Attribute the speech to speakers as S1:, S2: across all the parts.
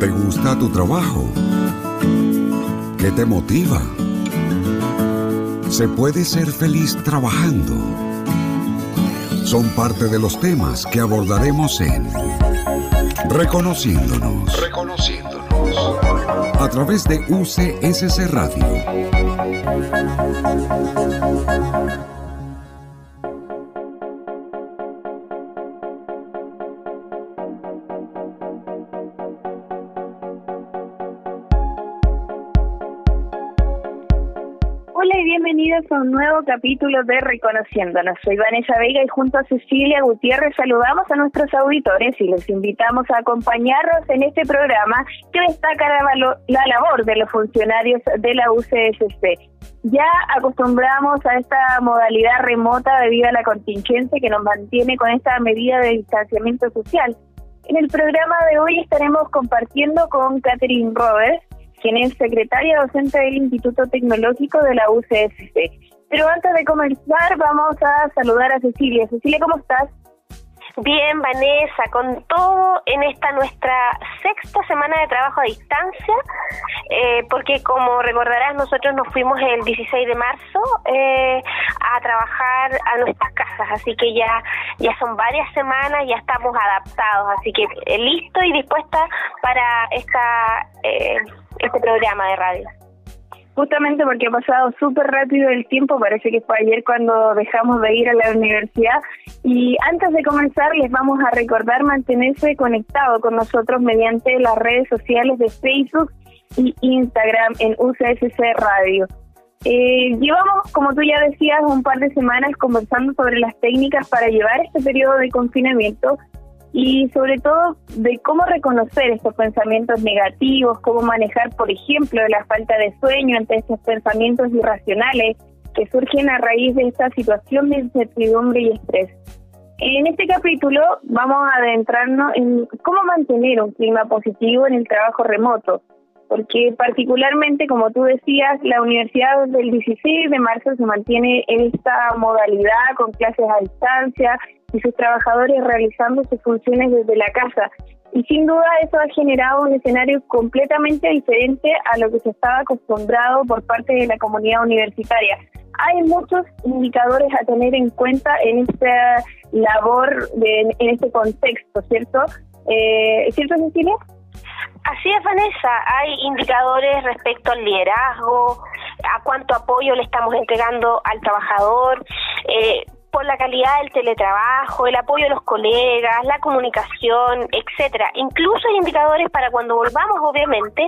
S1: ¿Te gusta tu trabajo? ¿Qué te motiva? ¿Se puede ser feliz trabajando? Son parte de los temas que abordaremos en Reconociéndonos. Reconociéndonos. A través de UCSC Radio.
S2: Capítulo de Reconociéndonos. Soy Vanessa Vega y junto a Cecilia Gutiérrez saludamos a nuestros auditores y les invitamos a acompañarnos en este programa que destaca la, la labor de los funcionarios de la UCSC. Ya acostumbramos a esta modalidad remota debido a la contingencia que nos mantiene con esta medida de distanciamiento social. En el programa de hoy estaremos compartiendo con Catherine Roberts, quien es secretaria docente del Instituto Tecnológico de la UCSC. Pero antes de comenzar, vamos a saludar a Cecilia. Cecilia, ¿cómo estás?
S3: Bien, Vanessa, con todo en esta nuestra sexta semana de trabajo a distancia, eh, porque como recordarás, nosotros nos fuimos el 16 de marzo eh, a trabajar a nuestras casas, así que ya, ya son varias semanas, ya estamos adaptados, así que eh, listo y dispuesta para esta este programa de radio.
S2: Justamente porque ha pasado súper rápido el tiempo, parece que fue ayer cuando dejamos de ir a la universidad. Y antes de comenzar, les vamos a recordar mantenerse conectado con nosotros mediante las redes sociales de Facebook y Instagram en UCSC Radio. Eh, llevamos, como tú ya decías, un par de semanas conversando sobre las técnicas para llevar este periodo de confinamiento y sobre todo de cómo reconocer estos pensamientos negativos, cómo manejar, por ejemplo, la falta de sueño ante estos pensamientos irracionales que surgen a raíz de esta situación de incertidumbre y estrés. En este capítulo vamos a adentrarnos en cómo mantener un clima positivo en el trabajo remoto, porque particularmente, como tú decías, la universidad desde el 16 de marzo se mantiene en esta modalidad con clases a distancia y sus trabajadores realizando sus funciones desde la casa. Y sin duda eso ha generado un escenario completamente diferente a lo que se estaba acostumbrado por parte de la comunidad universitaria. Hay muchos indicadores a tener en cuenta en esta labor, de, en este contexto, ¿cierto? Eh, ¿Cierto, Cecilia?
S3: Así es, Vanessa. Hay indicadores respecto al liderazgo, a cuánto apoyo le estamos entregando al trabajador. Eh, por la calidad del teletrabajo, el apoyo de los colegas, la comunicación, etcétera. Incluso hay indicadores para cuando volvamos, obviamente,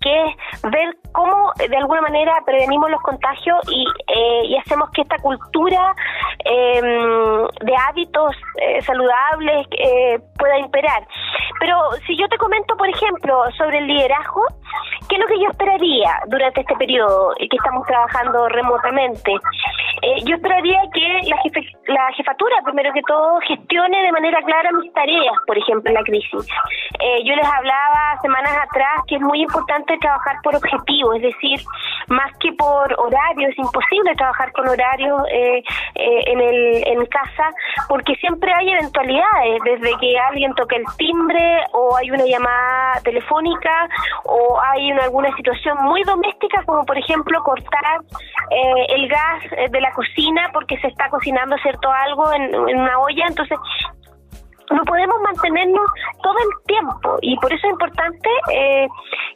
S3: que es ver cómo de alguna manera prevenimos los contagios y, eh, y hacemos que esta cultura em, de hábitos eh, saludables eh, pueda imperar. Pero si yo te comento, por ejemplo, sobre el liderazgo, ¿qué es lo que yo esperaría durante este periodo que estamos trabajando remotamente? yo esperaría que la jefe la jefatura, primero que todo, gestione de manera clara mis tareas, por ejemplo, en la crisis. Eh, yo les hablaba semanas atrás que es muy importante trabajar por objetivos, es decir, más que por horario, es imposible trabajar con horario eh, eh, en, el, en casa, porque siempre hay eventualidades, desde que alguien toca el timbre o hay una llamada telefónica o hay una, alguna situación muy doméstica, como por ejemplo cortar el gas de la cocina porque se está cocinando cierto algo en, una olla, entonces no podemos mantenernos todo el tiempo y por eso es importante eh,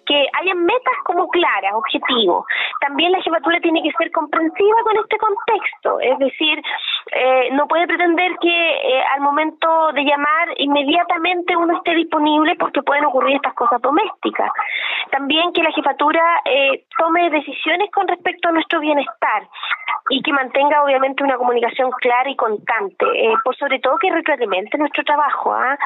S3: que haya metas como claras, objetivos. También la jefatura tiene que ser comprensiva con este contexto, es decir, eh, no puede pretender que eh, al momento de llamar inmediatamente uno esté disponible porque pueden ocurrir estas cosas domésticas. También que la jefatura tome decisiones con respecto a nuestro bienestar y que mantenga obviamente una comunicación clara y constante, por sobre todo que retroalimente nuestro trabajo ¿ah?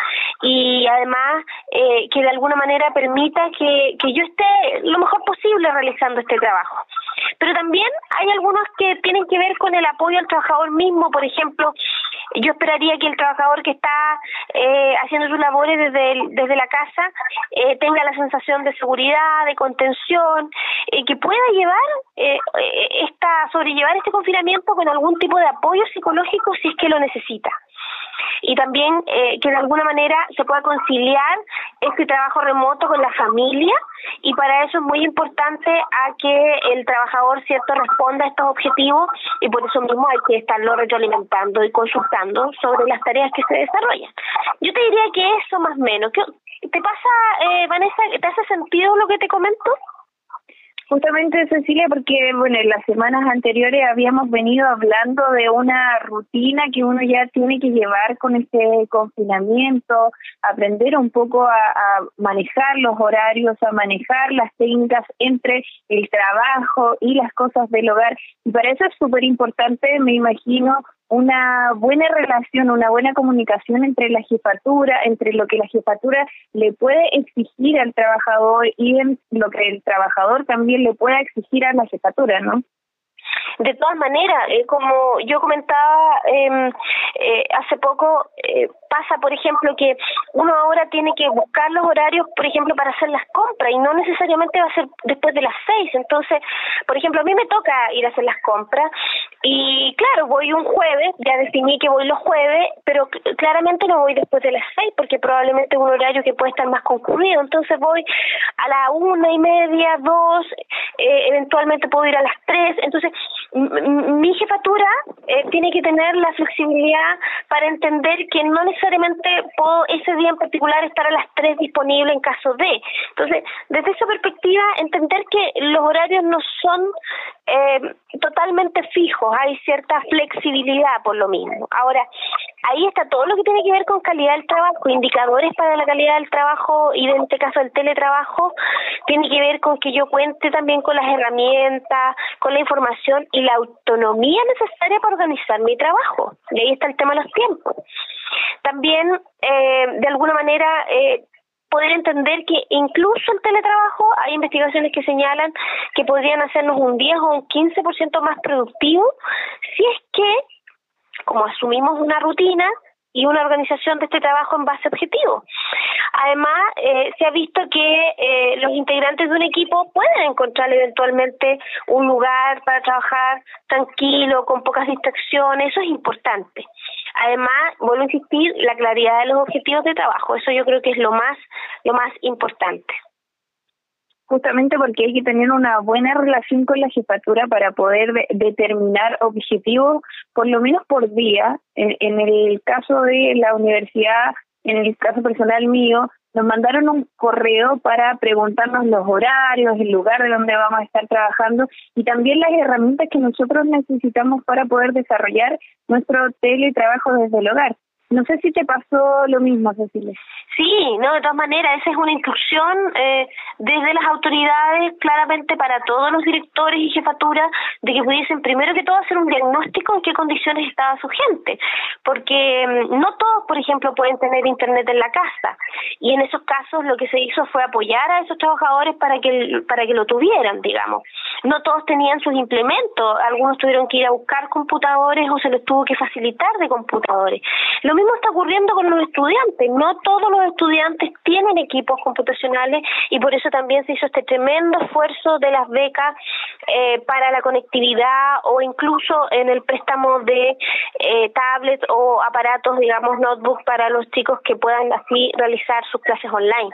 S3: y además eh, que de alguna manera permita que, que yo esté lo mejor posible realizando este trabajo. Pero también hay algunos que tienen que ver con el apoyo al trabajador mismo, por ejemplo, yo esperaría que el trabajador que está eh, haciendo sus labores desde, desde la casa eh, tenga la sensación de seguridad, de contención, eh, que pueda llevar eh, esta, sobrellevar este confinamiento con algún tipo de apoyo psicológico si es que lo necesita. Y también eh, que de alguna manera se pueda conciliar este trabajo remoto con la familia y para eso es muy importante a que el trabajador cierto responda a estos objetivos y por eso mismo hay que estarlo retroalimentando y consultando sobre las tareas que se desarrollan. Yo te diría que eso más o menos. ¿Te pasa, eh, Vanessa, te hace sentido lo que te comento?
S2: Justamente, Cecilia, porque bueno, en las semanas anteriores habíamos venido hablando de una rutina que uno ya tiene que llevar con este confinamiento, aprender un poco a, a manejar los horarios, a manejar las técnicas entre el trabajo y las cosas del hogar. Y para eso es súper importante, me imagino, una buena relación, una buena comunicación entre la jefatura, entre lo que la jefatura le puede exigir al trabajador y lo que el trabajador también le pueda exigir a la jefatura, ¿no?
S3: De todas maneras, eh, como yo comentaba eh, eh, hace poco, eh, pasa, por ejemplo, que uno ahora tiene que buscar los horarios, por ejemplo, para hacer las compras y no necesariamente va a ser después de las seis. Entonces, por ejemplo, a mí me toca ir a hacer las compras y claro, voy un jueves, ya definí que voy los jueves, pero claramente no voy después de las seis porque probablemente es un horario que puede estar más concurrido. Entonces voy a la una y media, dos, eh, eventualmente puedo ir a las tres. Entonces, mi jefatura eh, tiene que tener la flexibilidad para entender que no necesariamente puedo ese día en particular estar a las tres disponible en caso de. Entonces, desde esa perspectiva, entender que los horarios no son eh, totalmente fijos, hay cierta flexibilidad por lo mismo. Ahora, ahí está todo lo que tiene que ver con calidad del trabajo, indicadores para la calidad del trabajo y en este caso el teletrabajo, tiene que ver con que yo cuente también con las herramientas, con la información la autonomía necesaria para organizar mi trabajo. Y ahí está el tema de los tiempos. También, eh, de alguna manera, eh, poder entender que incluso el teletrabajo hay investigaciones que señalan que podrían hacernos un 10 o un 15% más productivo si es que, como asumimos una rutina, y una organización de este trabajo en base a objetivos. Además, eh, se ha visto que eh, los integrantes de un equipo pueden encontrar eventualmente un lugar para trabajar tranquilo, con pocas distracciones, eso es importante. Además, vuelvo a insistir, la claridad de los objetivos de trabajo, eso yo creo que es lo más, lo más importante
S2: justamente porque hay que tener una buena relación con la jefatura para poder determinar objetivos, por lo menos por día. En, el caso de la universidad, en el caso personal mío, nos mandaron un correo para preguntarnos los horarios, el lugar de donde vamos a estar trabajando y también las herramientas que nosotros necesitamos para poder desarrollar nuestro teletrabajo desde el hogar. No sé si te pasó lo mismo, Cecilia.
S3: Sí, no, de todas maneras, esa es una instrucción eh, desde las autoridades, claramente para todos los directores y jefaturas, de que pudiesen primero que todo hacer un diagnóstico en qué condiciones estaba su gente, porque mm, no todos, por ejemplo, pueden tener internet en la casa, y en esos casos lo que se hizo fue apoyar a esos trabajadores para que para que lo tuvieran, digamos. No todos tenían sus implementos, algunos tuvieron que ir a buscar computadores o se les tuvo que facilitar de computadores. Lo mismo está ocurriendo con los estudiantes, no todos los estudiantes tienen equipos computacionales y por eso también se hizo este tremendo esfuerzo de las becas eh, para la conectividad o incluso en el préstamo de eh, tablets o aparatos, digamos, notebooks para los chicos que puedan así realizar sus clases online.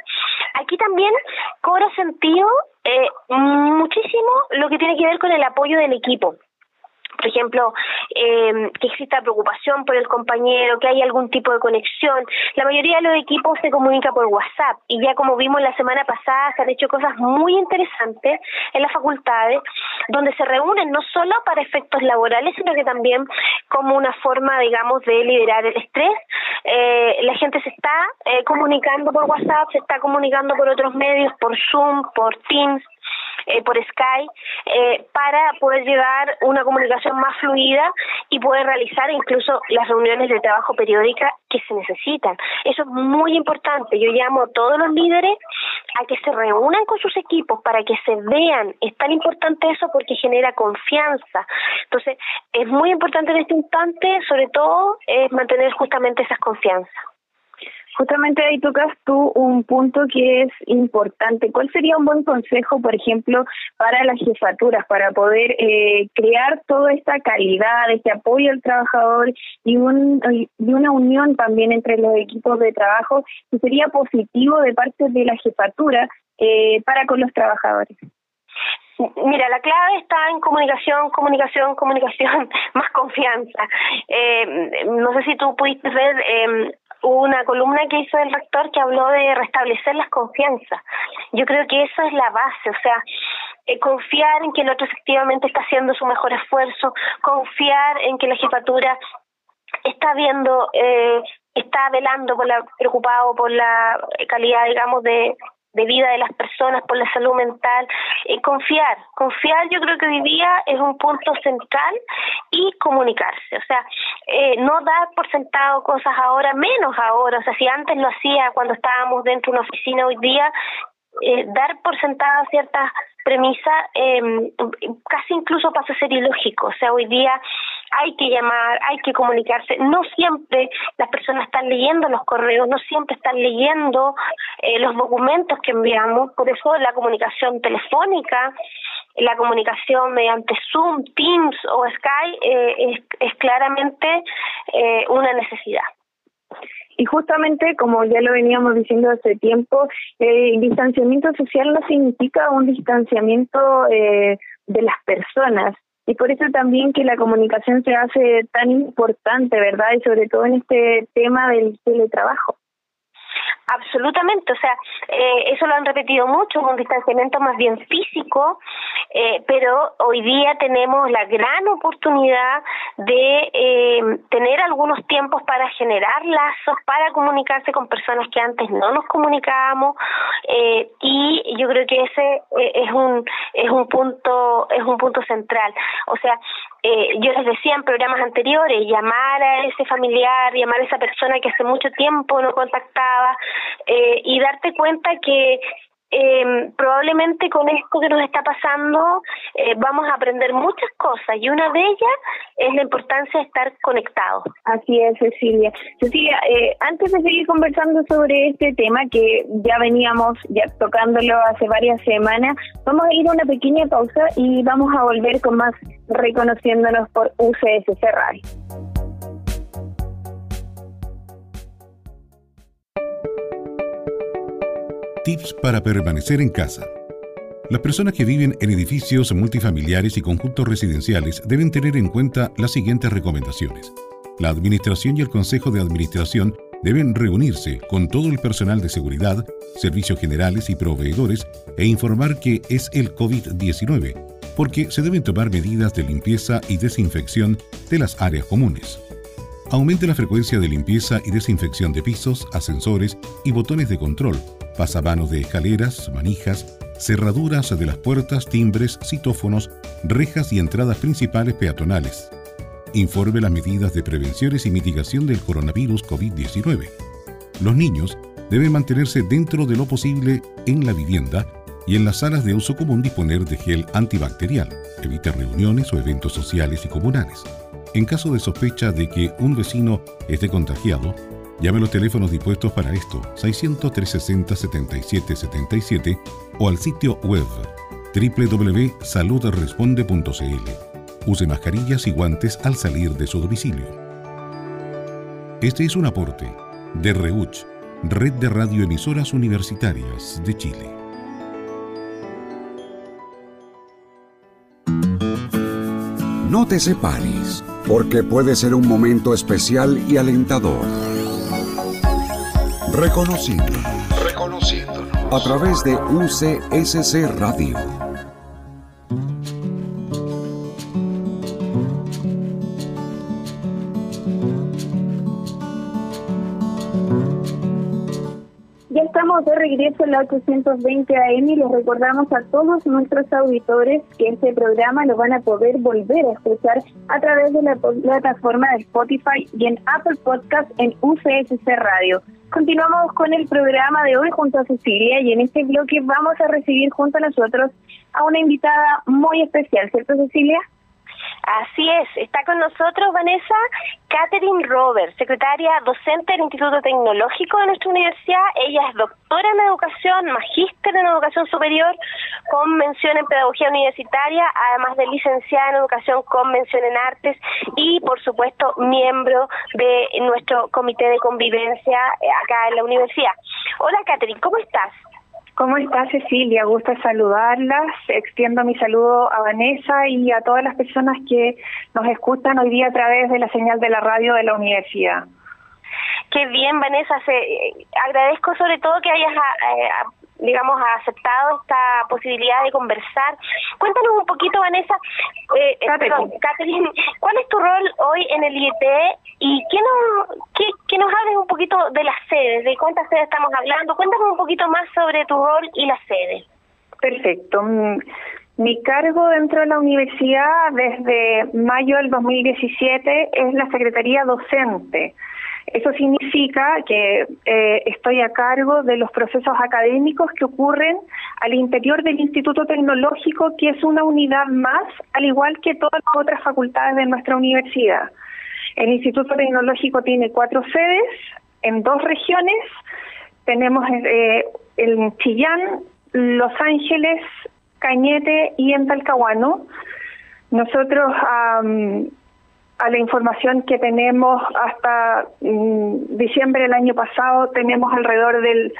S3: Aquí también cobra sentido eh, muchísimo lo que tiene que ver con el apoyo del equipo por ejemplo, eh, que exista preocupación por el compañero, que haya algún tipo de conexión. La mayoría de los equipos se comunica por WhatsApp y ya como vimos la semana pasada se han hecho cosas muy interesantes en las facultades donde se reúnen no solo para efectos laborales, sino que también como una forma, digamos, de liderar el estrés. Eh, la gente se está eh, comunicando por WhatsApp, se está comunicando por otros medios, por Zoom, por Teams, eh, por Skype, eh, para poder llevar una comunicación más fluida y poder realizar incluso las reuniones de trabajo periódicas que se necesitan. Eso es muy importante. Yo llamo a todos los líderes a que se reúnan con sus equipos para que se vean. Es tan importante eso porque genera confianza. Entonces, es muy importante en este instante, sobre todo, es mantener justamente esas confianzas.
S2: Justamente ahí tocas tú un punto que es importante. ¿Cuál sería un buen consejo, por ejemplo, para las jefaturas, para poder eh, crear toda esta calidad, este apoyo al trabajador y, un, y una unión también entre los equipos de trabajo que sería positivo de parte de la jefatura eh, para con los trabajadores?
S3: Mira, la clave está en comunicación, comunicación, comunicación, más confianza. Eh, no sé si tú pudiste ver eh, una columna que hizo el rector que habló de restablecer las confianzas. Yo creo que eso es la base, o sea, eh, confiar en que el otro efectivamente está haciendo su mejor esfuerzo, confiar en que la jefatura está viendo, eh, está velando por la, preocupado por la calidad, digamos, de, de vida de las personas, por la salud mental. Eh, confiar, confiar yo creo que hoy día es un punto central y comunicarse, o sea, eh, no dar por sentado cosas ahora, menos ahora, o sea, si antes lo hacía cuando estábamos dentro de una oficina, hoy día eh, dar por sentado ciertas premisas eh, casi incluso pasa a ser ilógico, o sea, hoy día hay que llamar, hay que comunicarse. No siempre las personas están leyendo los correos, no siempre están leyendo eh, los documentos que enviamos, por eso la comunicación telefónica, la comunicación mediante Zoom, Teams o Skype eh, es, es, claramente eh, una necesidad.
S2: Y justamente, como ya lo veníamos diciendo hace tiempo, el distanciamiento social no significa un distanciamiento eh, de las personas, y por eso también que la comunicación se hace tan importante, ¿verdad? Y sobre todo en este tema del teletrabajo.
S3: Absolutamente, o sea, eh, eso lo han repetido mucho, un distanciamiento más bien físico, eh, pero hoy día tenemos la gran oportunidad de eh, tener algunos tiempos para generar lazos, para comunicarse con personas que antes no nos comunicábamos, eh, y yo creo que ese eh, es un es un punto es un punto central, o sea, eh, yo les decía en programas anteriores, llamar a ese familiar, llamar a esa persona que hace mucho tiempo no contactaba eh, y darte cuenta que eh, probablemente con esto que nos está pasando eh, vamos a aprender muchas cosas y una de ellas es la importancia de estar conectados.
S2: Así es, Cecilia. Cecilia, eh, antes de seguir conversando sobre este tema que ya veníamos ya tocándolo hace varias semanas, vamos a ir a una pequeña pausa y vamos a volver con más reconociéndonos por UCSC Radio.
S1: Tips para permanecer en casa. Las personas que viven en edificios multifamiliares y conjuntos residenciales deben tener en cuenta las siguientes recomendaciones. La Administración y el Consejo de Administración deben reunirse con todo el personal de seguridad, servicios generales y proveedores e informar que es el COVID-19, porque se deben tomar medidas de limpieza y desinfección de las áreas comunes. Aumente la frecuencia de limpieza y desinfección de pisos, ascensores y botones de control pasamanos de escaleras, manijas, cerraduras de las puertas, timbres, citófonos, rejas y entradas principales peatonales. Informe las medidas de prevenciones y mitigación del coronavirus COVID-19. Los niños deben mantenerse dentro de lo posible en la vivienda y en las salas de uso común disponer de gel antibacterial. Evite reuniones o eventos sociales y comunales. En caso de sospecha de que un vecino esté contagiado, Llame los teléfonos dispuestos para esto 600-360-7777 o al sitio web www.saludresponde.cl. Use mascarillas y guantes al salir de su domicilio. Este es un aporte de REUCH, Red de Radioemisoras Universitarias de Chile. No te separes, porque puede ser un momento especial y alentador Reconociendo. Reconociendo. A través de UCSC Radio.
S2: Regreso en la 820 AM y les recordamos a todos nuestros auditores que este programa lo van a poder volver a escuchar a través de la plataforma de Spotify y en Apple Podcast en UCSC Radio. Continuamos con el programa de hoy junto a Cecilia y en este bloque vamos a recibir junto a nosotros a una invitada muy especial, ¿cierto Cecilia?
S3: Así es, está con nosotros Vanessa Catherine Robert, secretaria docente del Instituto Tecnológico de nuestra universidad. Ella es doctora en educación, magíster en educación superior, con mención en pedagogía universitaria, además de licenciada en educación con mención en artes y, por supuesto, miembro de nuestro comité de convivencia eh, acá en la universidad. Hola Catherine, ¿cómo estás?
S4: ¿Cómo está Cecilia? Gusto saludarlas. Extiendo mi saludo a Vanessa y a todas las personas que nos escuchan hoy día a través de la señal de la radio de la universidad.
S3: Qué bien, Vanessa. Se, eh, agradezco sobre todo que hayas eh, digamos, ha aceptado esta posibilidad de conversar. Cuéntanos un poquito, Vanessa, eh, eh Catherine, ¿cuál es tu rol hoy en el IET y qué nos, qué, que nos hables un poquito de las sedes, de cuántas sedes estamos hablando? Cuéntanos un poquito más sobre tu rol y las sedes.
S4: Perfecto. Mm, mi cargo dentro de la universidad desde mayo del 2017 es la Secretaría Docente. Eso significa que eh, estoy a cargo de los procesos académicos que ocurren al interior del Instituto Tecnológico, que es una unidad más, al igual que todas las otras facultades de nuestra universidad. El Instituto Tecnológico tiene cuatro sedes en dos regiones. Tenemos eh, en Chillán, Los Ángeles, Cañete y en Talcahuano. Nosotros a la información que tenemos hasta mm, diciembre del año pasado, tenemos alrededor del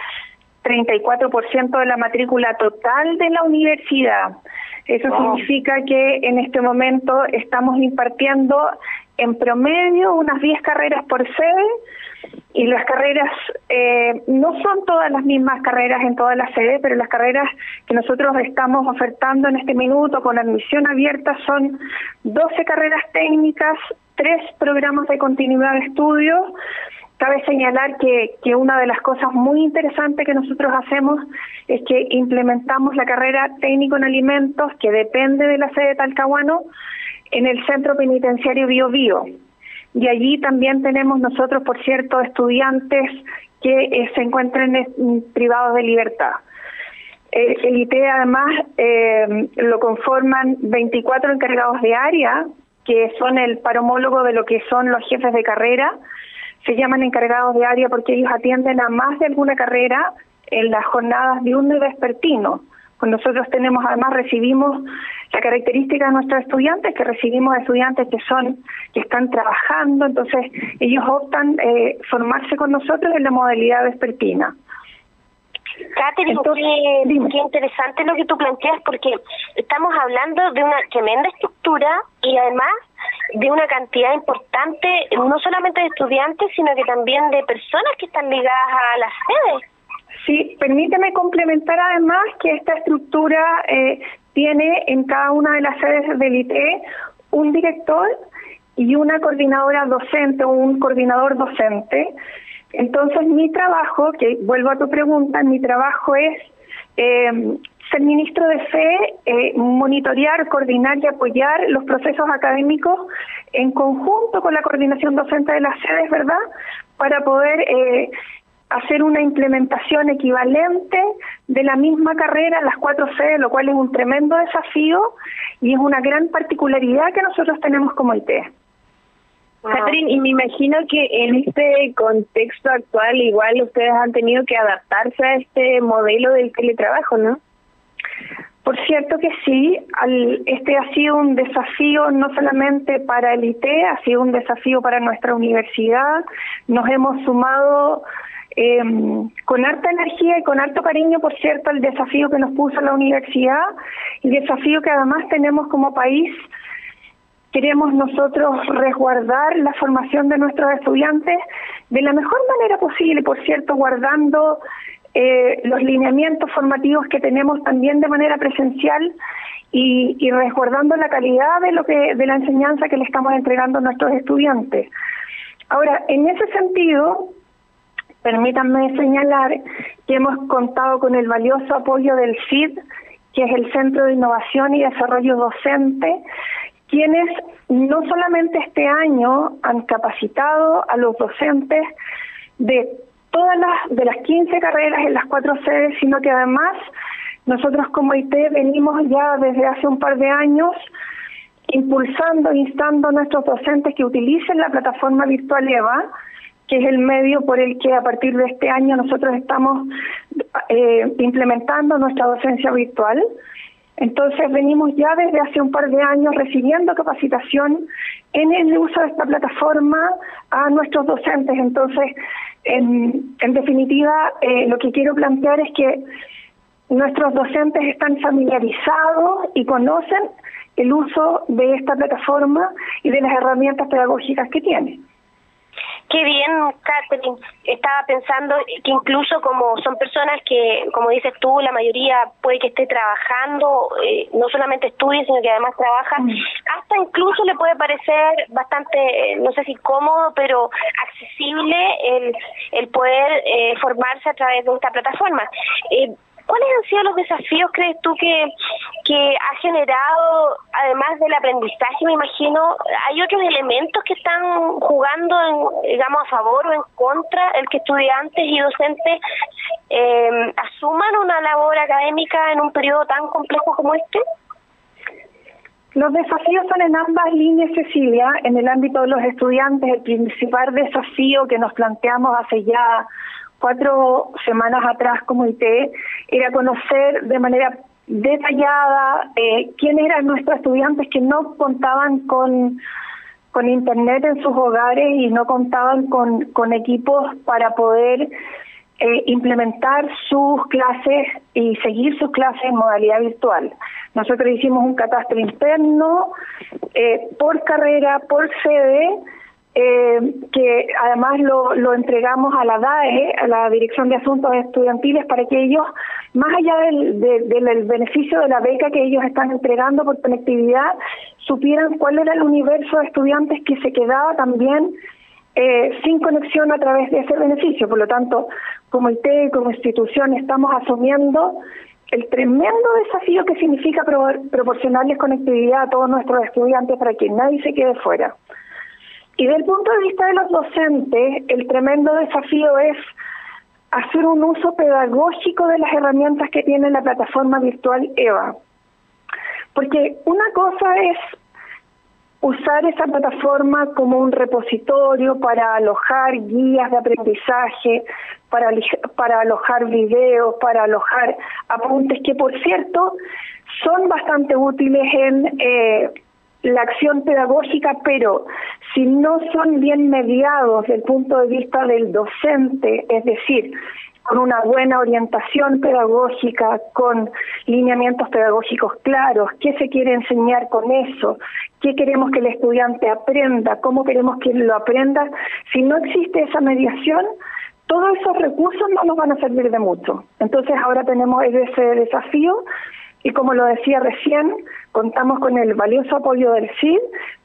S4: 34% de la matrícula total de la universidad. Eso significa que en este momento estamos impartiendo en promedio unas 10 carreras por sede y las carreras eh, no son todas las mismas carreras en todas las sedes, pero las carreras que nosotros estamos ofertando en este minuto con admisión abierta son 12 carreras técnicas, tres programas de continuidad de estudio. Cabe señalar que, que una de las cosas muy interesantes que nosotros hacemos es que implementamos la carrera técnico en alimentos, que depende de la sede de Talcahuano, en el centro penitenciario Bio Bio y allí también tenemos nosotros, por cierto, estudiantes que eh, se encuentran privados de libertad. Eh, el ITE además eh, lo conforman 24 encargados de área, que son el paromólogo de lo que son los jefes de carrera. Se llaman encargados de área porque ellos atienden a más de alguna carrera en las jornadas de un vespertino. Nosotros tenemos, además, recibimos la característica de nuestros estudiantes, que recibimos estudiantes que son, que están trabajando, entonces ellos optan eh, formarse con nosotros en la modalidad vespertina.
S3: Catherine, qué, interesante lo que tú planteas, porque estamos hablando de una tremenda estructura y además de una cantidad importante, no solamente de estudiantes, sino que también de personas que están ligadas a las sedes.
S4: Sí, permíteme complementar además que esta estructura eh, tiene en cada una de las sedes del ITE un director y una coordinadora docente o un coordinador docente. Entonces mi trabajo, que vuelvo a tu pregunta, mi trabajo es eh, ser ministro de fe, eh, monitorear, coordinar y apoyar los procesos académicos en conjunto con la coordinación docente de las sedes, ¿verdad? Para poder eh, hacer una implementación equivalente de la misma carrera en las cuatro sedes, lo cual es un tremendo desafío y es una gran particularidad que nosotros tenemos como IT.
S2: Catherine, y me imagino que en este contexto actual igual ustedes han tenido que adaptarse a este modelo del teletrabajo, ¿no?
S4: Por cierto que sí, este ha sido un desafío no solamente para el IT, ha sido un desafío para nuestra universidad. Nos hemos sumado eh, con harta energía y con harto cariño, por cierto, el desafío que nos puso la universidad y desafío que además tenemos como país. Queremos nosotros resguardar la formación de nuestros estudiantes de la mejor manera posible, por cierto, guardando eh, los lineamientos formativos que tenemos también de manera presencial y, y resguardando la calidad de lo que de la enseñanza que le estamos entregando a nuestros estudiantes. Ahora, en ese sentido, Permítanme señalar que hemos contado con el valioso apoyo del CID, que es el Centro de Innovación y Desarrollo Docente, quienes no solamente este año han capacitado a los docentes de todas las de las 15 carreras en las cuatro sedes, sino que además nosotros como IT venimos ya desde hace un par de años impulsando, instando a nuestros docentes que utilicen la plataforma virtual EVA, que es el medio por el que a partir de este año nosotros estamos eh, implementando nuestra docencia virtual. Entonces venimos ya desde hace un par de años recibiendo capacitación en el uso de esta plataforma a nuestros docentes. Entonces, en, definitiva, eh, lo que quiero plantear es que nuestros docentes están familiarizados y conocen el uso de esta plataforma y de las herramientas pedagógicas que tiene.
S3: Qué bien, Catherine. Estaba pensando que incluso como son personas que, como dices tú, la mayoría puede que esté trabajando, eh, no solamente estudie, sino que además trabaja, mm. hasta incluso le puede parecer bastante, eh, no sé si cómodo, pero accesible el, el poder eh, formarse a través de esta plataforma. ¿Cuáles han sido los desafíos, crees tú, que, que ha generado, además del aprendizaje, me imagino, hay otros elementos que están jugando, en, digamos, a favor o en contra, el que estudiantes y docentes eh, asuman una labor académica en un periodo tan complejo como este?
S4: Los desafíos son en ambas líneas, Cecilia. En el ámbito de los estudiantes, el principal desafío que nos planteamos hace ya cuatro semanas atrás como IT era conocer de manera detallada eh, quiénes eran nuestros estudiantes que no contaban con, con internet en sus hogares y no contaban con, con equipos para poder eh, implementar sus clases y seguir sus clases en modalidad virtual. Nosotros hicimos un catastro interno eh, por carrera, por sede, eh, que además lo, lo entregamos a la DAE, a la Dirección de Asuntos Estudiantiles, para que ellos, más allá del, del, beneficio de la beca que ellos están entregando por conectividad, supieran cuál era el universo de estudiantes que se quedaba también eh, sin conexión a través de ese beneficio. Por lo tanto, como IT, como institución, estamos asumiendo el tremendo desafío que significa proporcionarles conectividad a todos nuestros estudiantes para que nadie se quede fuera. Y del punto de vista de los docentes, el tremendo desafío es hacer un uso pedagógico de las herramientas que tiene la plataforma virtual EVA. Porque una cosa es usar esa plataforma como un repositorio para alojar guías de aprendizaje, para, para alojar videos, para alojar apuntes que, por cierto, son bastante útiles en eh, la acción pedagógica, pero si no son bien mediados desde el punto de vista del docente, es decir, con una buena orientación pedagógica, con lineamientos pedagógicos claros, qué se quiere enseñar con eso, qué queremos que el estudiante aprenda, cómo queremos que lo aprenda, si no existe esa mediación, todos esos recursos no nos van a servir de mucho. Entonces ahora tenemos ese desafío y como lo decía recién, contamos con el valioso apoyo del CID,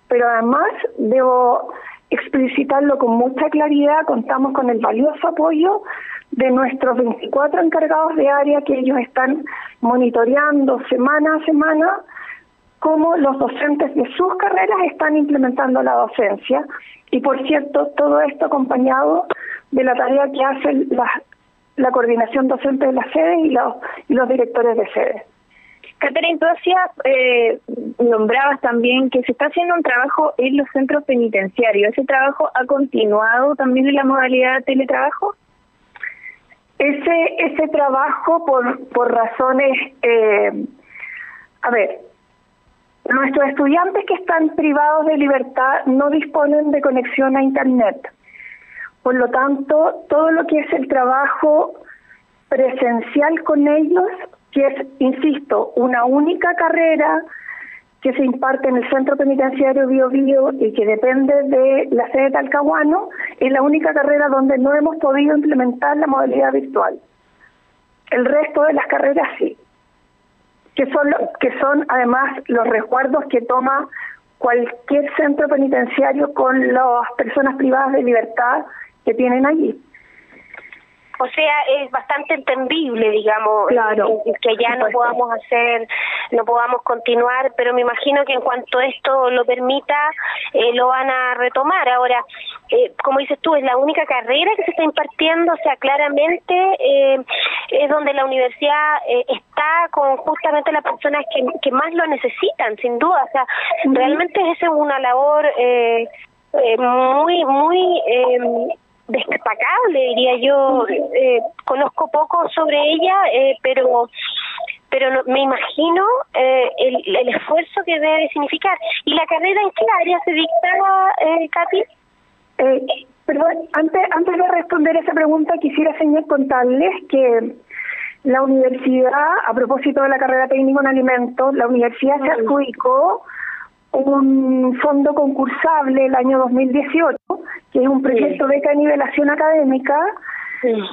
S4: pero además debo explicitarlo con mucha claridad, contamos con el valioso apoyo de nuestros 24 encargados de área que ellos están monitoreando semana a semana cómo los docentes de sus carreras están implementando la docencia y por cierto todo esto acompañado de la tarea que hace la, coordinación docente de la sede y los, y los directores de sede.
S5: Catherine, tú hacías, eh, nombrabas también que se está haciendo un trabajo en los centros penitenciarios. ¿Ese trabajo ha continuado también en la modalidad de teletrabajo?
S4: Ese, ese trabajo por, por razones, eh, a ver, nuestros estudiantes que están privados de libertad no disponen de conexión a Internet. Por lo tanto, todo lo que es el trabajo presencial con ellos que es, insisto, una única carrera que se imparte en el Centro Penitenciario Bio Bio y que depende de la sede de Talcahuano, es la única carrera donde no hemos podido implementar la modalidad virtual. El resto de las carreras sí, que son, que son además los resguardos que toma cualquier centro penitenciario con las personas privadas de libertad que tienen allí.
S3: O sea, es bastante entendible, digamos, que ya no podamos hacer no podamos continuar, pero me imagino que en cuanto esto lo permita, eh, lo van a retomar. Ahora, eh, como dices tú, es la única carrera que se está impartiendo, o sea, claramente eh, es donde la universidad está con justamente las personas que, que más lo necesitan, sin duda. O sea, realmente es una labor muy, muy destacable, diría yo. Eh, conozco poco sobre ella, eh, pero pero me imagino eh, el, el, esfuerzo que debe significar. ¿Y la carrera en qué área se dicta, eh, Katy?
S4: Eh, perdón, antes, antes de responder esa pregunta, quisiera señalar contarles que la universidad, a propósito de la carrera técnico en alimentos, la universidad se adjudicó un fondo concursable el año 2018, que es un proyecto de beca de nivelación académica,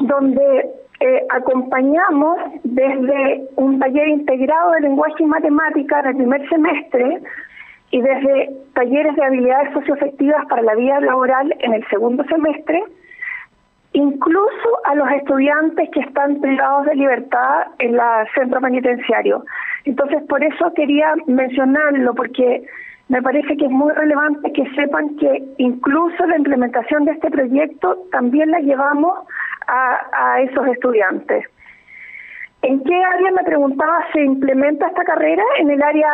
S4: donde eh, acompañamos desde un taller integrado de lenguaje y matemática en el primer semestre y desde talleres de habilidades socioafectivas para la vida laboral en el segundo semestre, incluso a los estudiantes que están privados de libertad en el centro penitenciario. Entonces, por eso quería mencionarlo, porque me parece que es muy relevante que sepan que incluso la implementación de este proyecto también la llevamos a, esos estudiantes. ¿En qué área me preguntaba se implementa esta carrera? En el área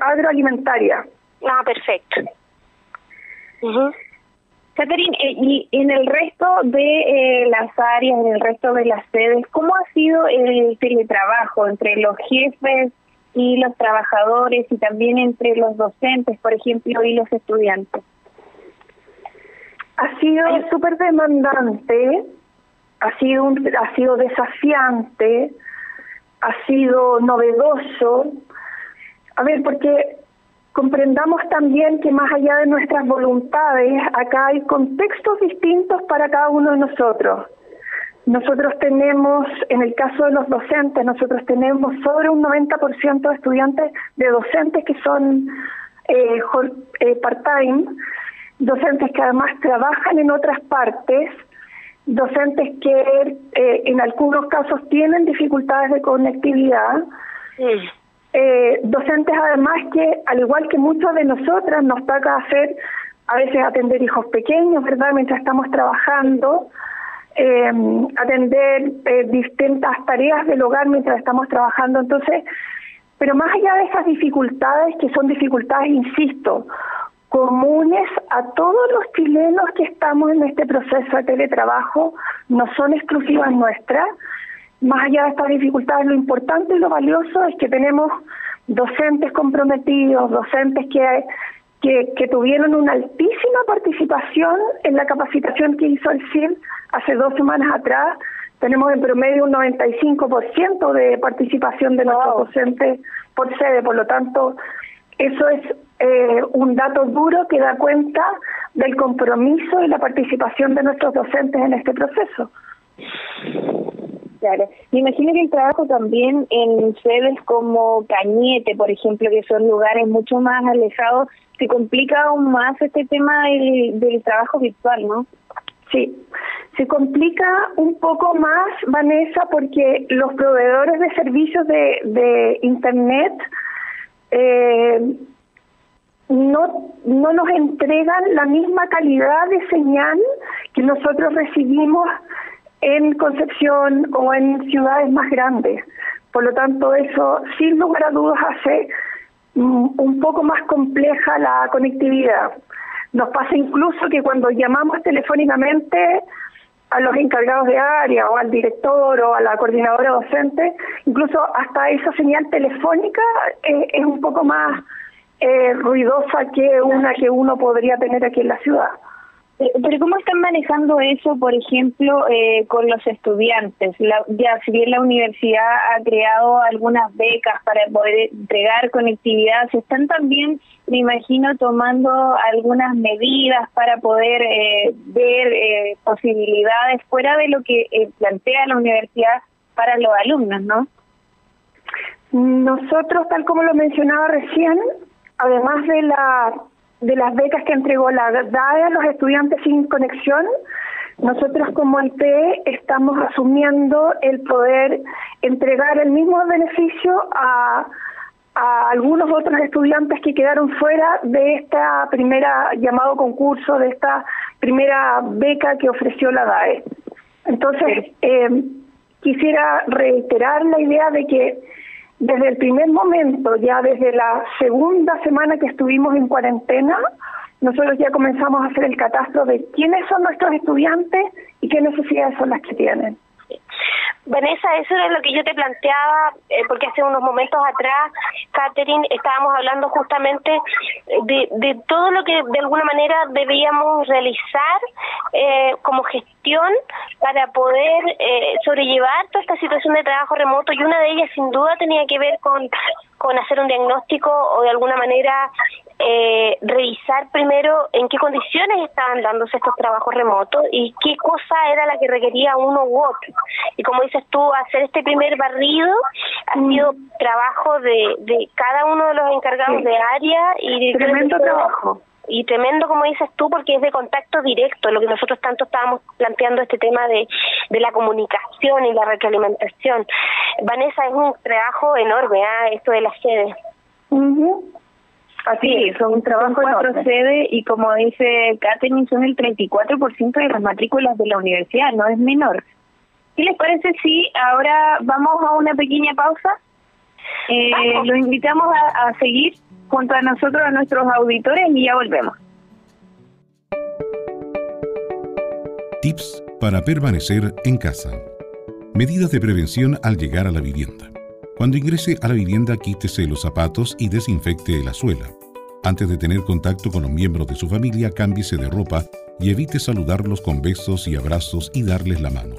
S4: agroalimentaria.
S3: Ah, perfecto.
S2: Catherine, eh, y en el resto de eh, las áreas, en el resto de las sedes, ¿cómo ha sido el teletrabajo entre los jefes y los trabajadores y también entre los docentes, por ejemplo, y los estudiantes?
S4: Ha sido súper demandante, ha sido, un, ha sido desafiante, ha sido novedoso. A ver, porque comprendamos también que más allá de nuestras voluntades, acá hay contextos distintos para cada uno de nosotros. Nosotros tenemos, en el caso de los docentes, nosotros tenemos sobre un 90% de estudiantes, de docentes que son eh, eh, part-time, docentes que además trabajan en otras partes, docentes que eh, en algunos casos tienen dificultades de conectividad, eh, docentes además que, al igual que muchos de nosotras, nos toca hacer a veces atender hijos pequeños, ¿verdad? Mientras estamos trabajando, eh, atender eh, distintas tareas del hogar mientras estamos trabajando. Entonces, pero más allá de esas dificultades, que son dificultades, insisto, comunes a todos los chilenos que estamos en este proceso de teletrabajo, no son exclusivas nuestras. Más allá de estas dificultades, lo importante y lo valioso es que tenemos docentes comprometidos, docentes que que, que, tuvieron una altísima participación en la capacitación que hizo el CIL hace dos semanas atrás. Tenemos en promedio un 95% de participación de nuestros docentes por sede, por lo tanto, eso es eh, un dato duro que da cuenta del compromiso y la participación de nuestros docentes en este proceso.
S2: Claro. Me imagino que el trabajo también en sedes como Cañete, por ejemplo, que son lugares mucho más alejados, se complica aún más este tema del, trabajo virtual, ¿no?
S4: Sí, se complica un poco más, Vanessa, porque los proveedores de servicios de, Internet eh, no, no nos entregan la misma calidad de señal que nosotros recibimos en Concepción o en ciudades más grandes. Por lo tanto, eso sin lugar a dudas hace un poco más compleja la conectividad. Nos pasa incluso que cuando llamamos telefónicamente a los encargados de área o al director o a la coordinadora docente, incluso hasta esa señal telefónica eh, es un poco más eh, ruidosa que una que uno podría tener aquí en la ciudad.
S2: Eh, pero ¿cómo están manejando eso, por ejemplo, eh, con los estudiantes? La, ya, si bien la universidad ha creado algunas becas para poder entregar conectividad, ¿se están también, me imagino, tomando algunas medidas para poder eh, ver eh, posibilidades fuera de lo que eh, plantea la universidad para los alumnos, no?
S4: Nosotros, tal como lo mencionaba recién, además de la de las becas que entregó la DAE a los estudiantes sin conexión, nosotros como IP estamos asumiendo el poder entregar el mismo beneficio a, a algunos otros estudiantes que quedaron fuera de esta primera llamado concurso, de esta primera beca que ofreció la DAE. Entonces, eh, quisiera reiterar la idea de que desde el primer momento, ya desde la segunda semana que estuvimos en cuarentena, nosotros ya comenzamos a hacer el catastro de quiénes son nuestros estudiantes y qué necesidades son las que tienen.
S3: Vanessa, eso es lo que yo te planteaba, eh, porque hace unos momentos atrás, Catherine, estábamos hablando justamente de, de todo lo que de alguna manera debíamos realizar eh, como gestión para poder eh, sobrellevar toda esta situación de trabajo remoto y una de ellas sin duda tenía que ver con, con hacer un diagnóstico o de alguna manera eh, revisar primero en qué condiciones estaban dándose estos trabajos remotos y qué cosa era la que requería uno u otro. Y como dices tú, hacer este primer barrido ha mm. sido trabajo de, de cada uno de los encargados de área y
S4: tremendo trabajo
S3: y tremendo como dices tú porque es de contacto directo lo que nosotros tanto estábamos planteando este tema de, de la comunicación y la retroalimentación Vanessa es un trabajo enorme ¿ah? esto de la sede
S2: Así es, son un trabajo cuatro sedes y como dice Katherine, son el 34% de las matrículas de la universidad, no es menor. ¿Qué les parece si ahora vamos a una pequeña pausa? Eh, los invitamos a, a seguir junto a nosotros, a nuestros auditores, y ya volvemos.
S1: Tips para permanecer en casa. Medidas de prevención al llegar a la vivienda. Cuando ingrese a la vivienda, quítese los zapatos y desinfecte la suela. Antes de tener contacto con los miembros de su familia, cámbiese de ropa y evite saludarlos con besos y abrazos y darles la mano.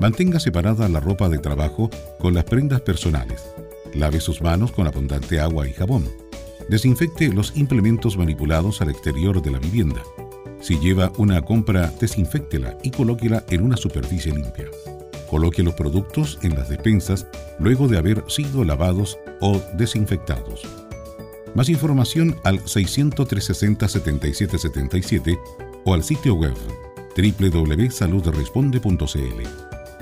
S1: Mantenga separada la ropa de trabajo con las prendas personales. Lave sus manos con abundante agua y jabón. Desinfecte los implementos manipulados al exterior de la vivienda. Si lleva una compra, desinféctela y colóquela en una superficie limpia. Coloque los productos en las despensas luego de haber sido lavados o desinfectados. Más información al 600-360-7777 o al sitio web www.saludresponde.cl.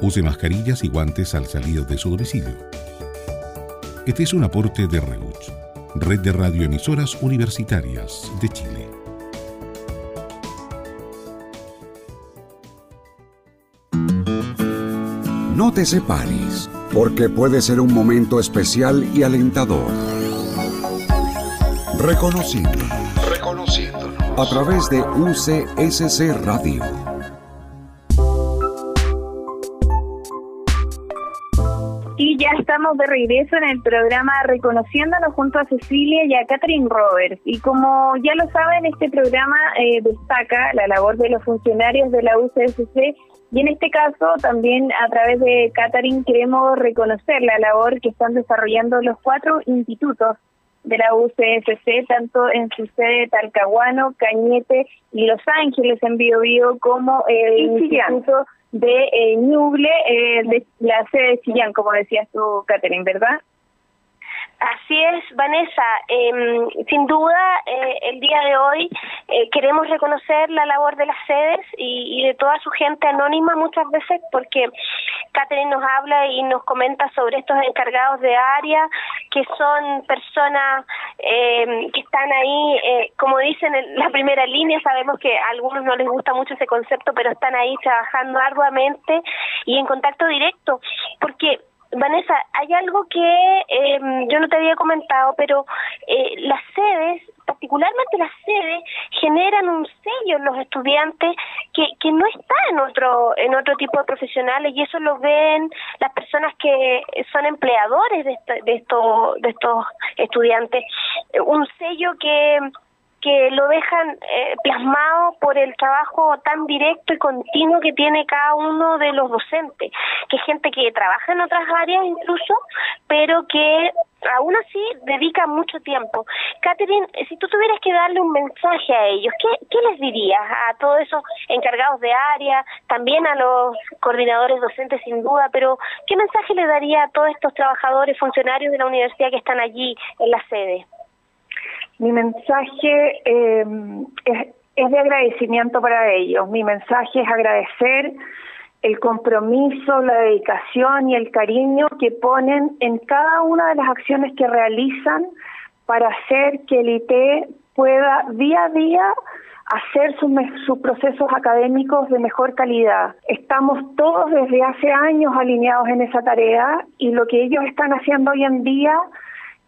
S1: Use mascarillas y guantes al salir de su domicilio. Este es un aporte de REUCH, Red de Radioemisoras Universitarias de Chile. No te separes, porque puede ser un momento especial y alentador. Reconociendo. Reconociéndonos. A través de UCSC Radio.
S2: Estamos de regreso en el programa Reconociéndonos junto a Cecilia y a Catherine Roberts. Y como ya lo saben, este programa eh, destaca la labor de los funcionarios de la UCSC y en este caso, también a través de Catherine queremos reconocer la labor que están desarrollando los cuatro institutos de la UCSC, tanto en su sede Talcahuano, Cañete y Los Ángeles en Biobío, como el instituto de eh, Ñuble, eh, de la sede de Chillán, como decías tú, Catherine, ¿verdad?
S3: Así es, Vanessa. Eh, sin duda, eh, el día de hoy eh, queremos reconocer la labor de las sedes y, y, de toda su gente anónima muchas veces porque Catherine nos habla y nos comenta sobre estos encargados de área que son personas eh, que están ahí, eh, como dicen en la primera línea, sabemos que a algunos no les gusta mucho ese concepto, pero están ahí trabajando arduamente y en contacto directo, porque Vanessa, hay algo que eh, yo no te había comentado, pero eh, las sedes, particularmente las sedes, generan un sello en los estudiantes que, que no está en otro en otro tipo de profesionales y eso lo ven las personas que son empleadores de, de, estos de estos estudiantes. Un sello que que lo dejan eh, plasmado por el trabajo tan directo y continuo que tiene cada uno de los docentes, que es gente que trabaja en otras áreas incluso, pero que aún así dedica mucho tiempo. Catherine, si tú tuvieras que darle un mensaje a ellos, ¿qué, qué les dirías a todos esos encargados de área, también a los coordinadores docentes sin duda, pero qué mensaje le daría a todos estos trabajadores, funcionarios de la universidad que están allí en la sede?
S4: Mi mensaje eh, es, de agradecimiento para ellos. Mi mensaje es agradecer el compromiso, la dedicación y el cariño que ponen en cada una de las acciones que realizan para hacer que el IT pueda día a día hacer sus, sus procesos académicos de mejor calidad. Estamos todos desde hace años alineados en esa tarea y lo que ellos están haciendo hoy en día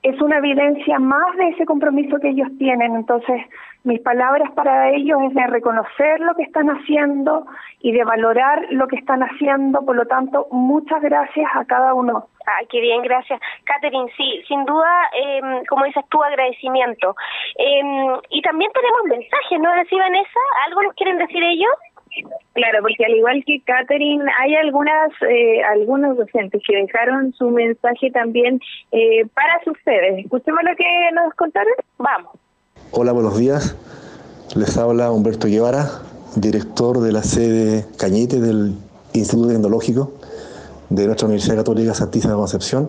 S4: es una evidencia más de ese compromiso que ellos tienen. Entonces, mis palabras para ellos es de reconocer lo que están haciendo y de valorar lo que están haciendo. Por lo tanto, muchas gracias a cada uno.
S3: Ay, qué bien, gracias. Catherine, sí, sin duda, eh, como dices tú, agradecimiento. Eh, y también tenemos mensajes, ¿no? ¿Decía Vanessa? ¿Algo nos quieren decir ellos?
S2: Claro, porque al igual que Catherine, hay algunas eh, algunos docentes que dejaron su mensaje también eh, para ustedes. Escuchemos lo que nos contaron. Vamos.
S6: Hola, buenos días. Les habla Humberto Guevara, director de la sede Cañete del Instituto Tecnológico de nuestra Universidad Católica Santísima Concepción.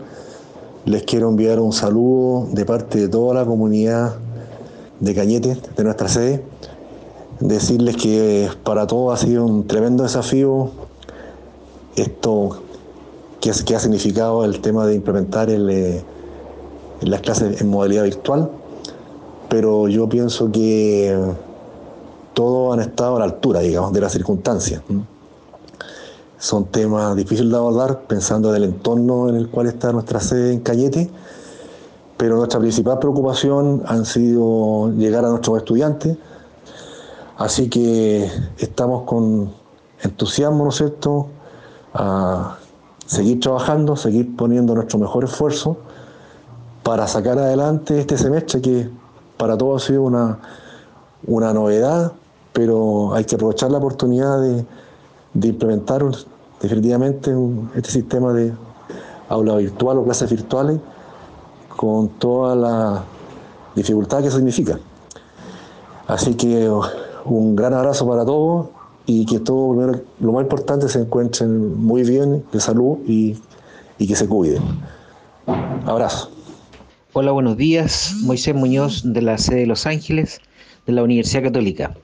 S6: Les quiero enviar un saludo de parte de toda la comunidad de Cañete, de nuestra sede decirles que para todos ha sido un tremendo desafío esto que, ha significado el tema de implementar eh, las clases en modalidad virtual, pero yo pienso que todos han estado a la altura, digamos, de las circunstancias. Son temas difíciles de abordar pensando en el entorno en el cual está nuestra sede en Cañete, pero nuestra principal preocupación han sido llegar a nuestros estudiantes, Así que estamos con entusiasmo, ¿no es cierto?, a seguir trabajando, seguir poniendo nuestro mejor esfuerzo para sacar adelante este semestre que para todos ha sido una, una novedad, pero hay que aprovechar la oportunidad de, implementar definitivamente este sistema de aula virtual o clases virtuales con toda la dificultad que significa. Así que un gran abrazo para todos y que todos, lo más importante, se encuentren muy bien, de salud y, y que se cuiden. Abrazo.
S7: Hola, buenos días. Moisés Muñoz de la sede de Los Ángeles, de la Universidad Católica.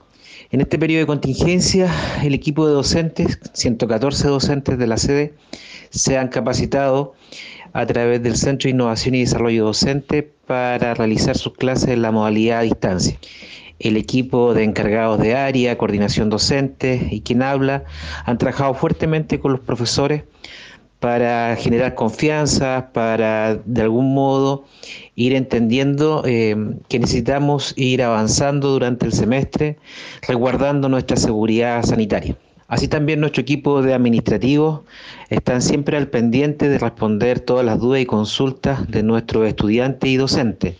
S7: En este periodo de contingencia, el equipo de docentes, 114 docentes de la sede, se han capacitado a través del Centro de Innovación y Desarrollo Docente para realizar sus clases en la modalidad a distancia el equipo de encargados de área, coordinación docente y quien habla, han trabajado fuertemente con los profesores para generar confianza, para de algún modo ir entendiendo eh, que necesitamos ir avanzando durante el semestre, resguardando nuestra seguridad sanitaria. Así también nuestro equipo de administrativos están siempre al pendiente de responder todas las dudas y consultas de nuestros estudiantes y docentes.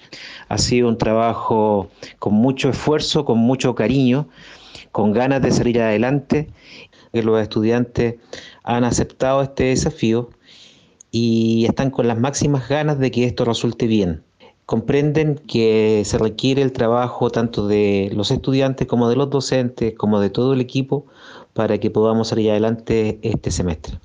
S7: Ha sido un trabajo con mucho esfuerzo, con mucho cariño, con ganas de salir adelante. Los estudiantes han aceptado este desafío y están con las máximas ganas de que esto resulte bien comprenden que se requiere el trabajo tanto de los estudiantes como de los docentes, como de todo el equipo, para que podamos salir adelante este semestre.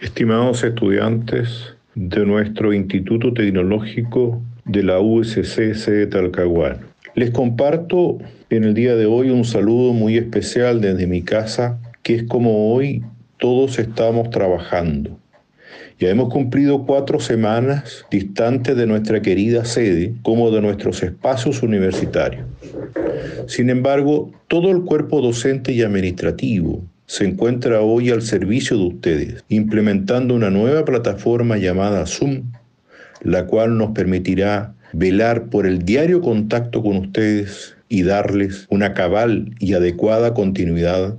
S8: Estimados estudiantes de nuestro Instituto Tecnológico de la USC de Talcahuano, les comparto en el día de hoy un saludo muy especial desde mi casa, que es como hoy todos estamos trabajando ya hemos cumplido cuatro semanas distantes de nuestra querida sede como de nuestros espacios universitarios. Sin embargo, todo el cuerpo docente y administrativo se encuentra hoy al servicio de ustedes, implementando una nueva plataforma llamada Zoom, la cual nos permitirá velar por el diario contacto con ustedes y darles una cabal y adecuada continuidad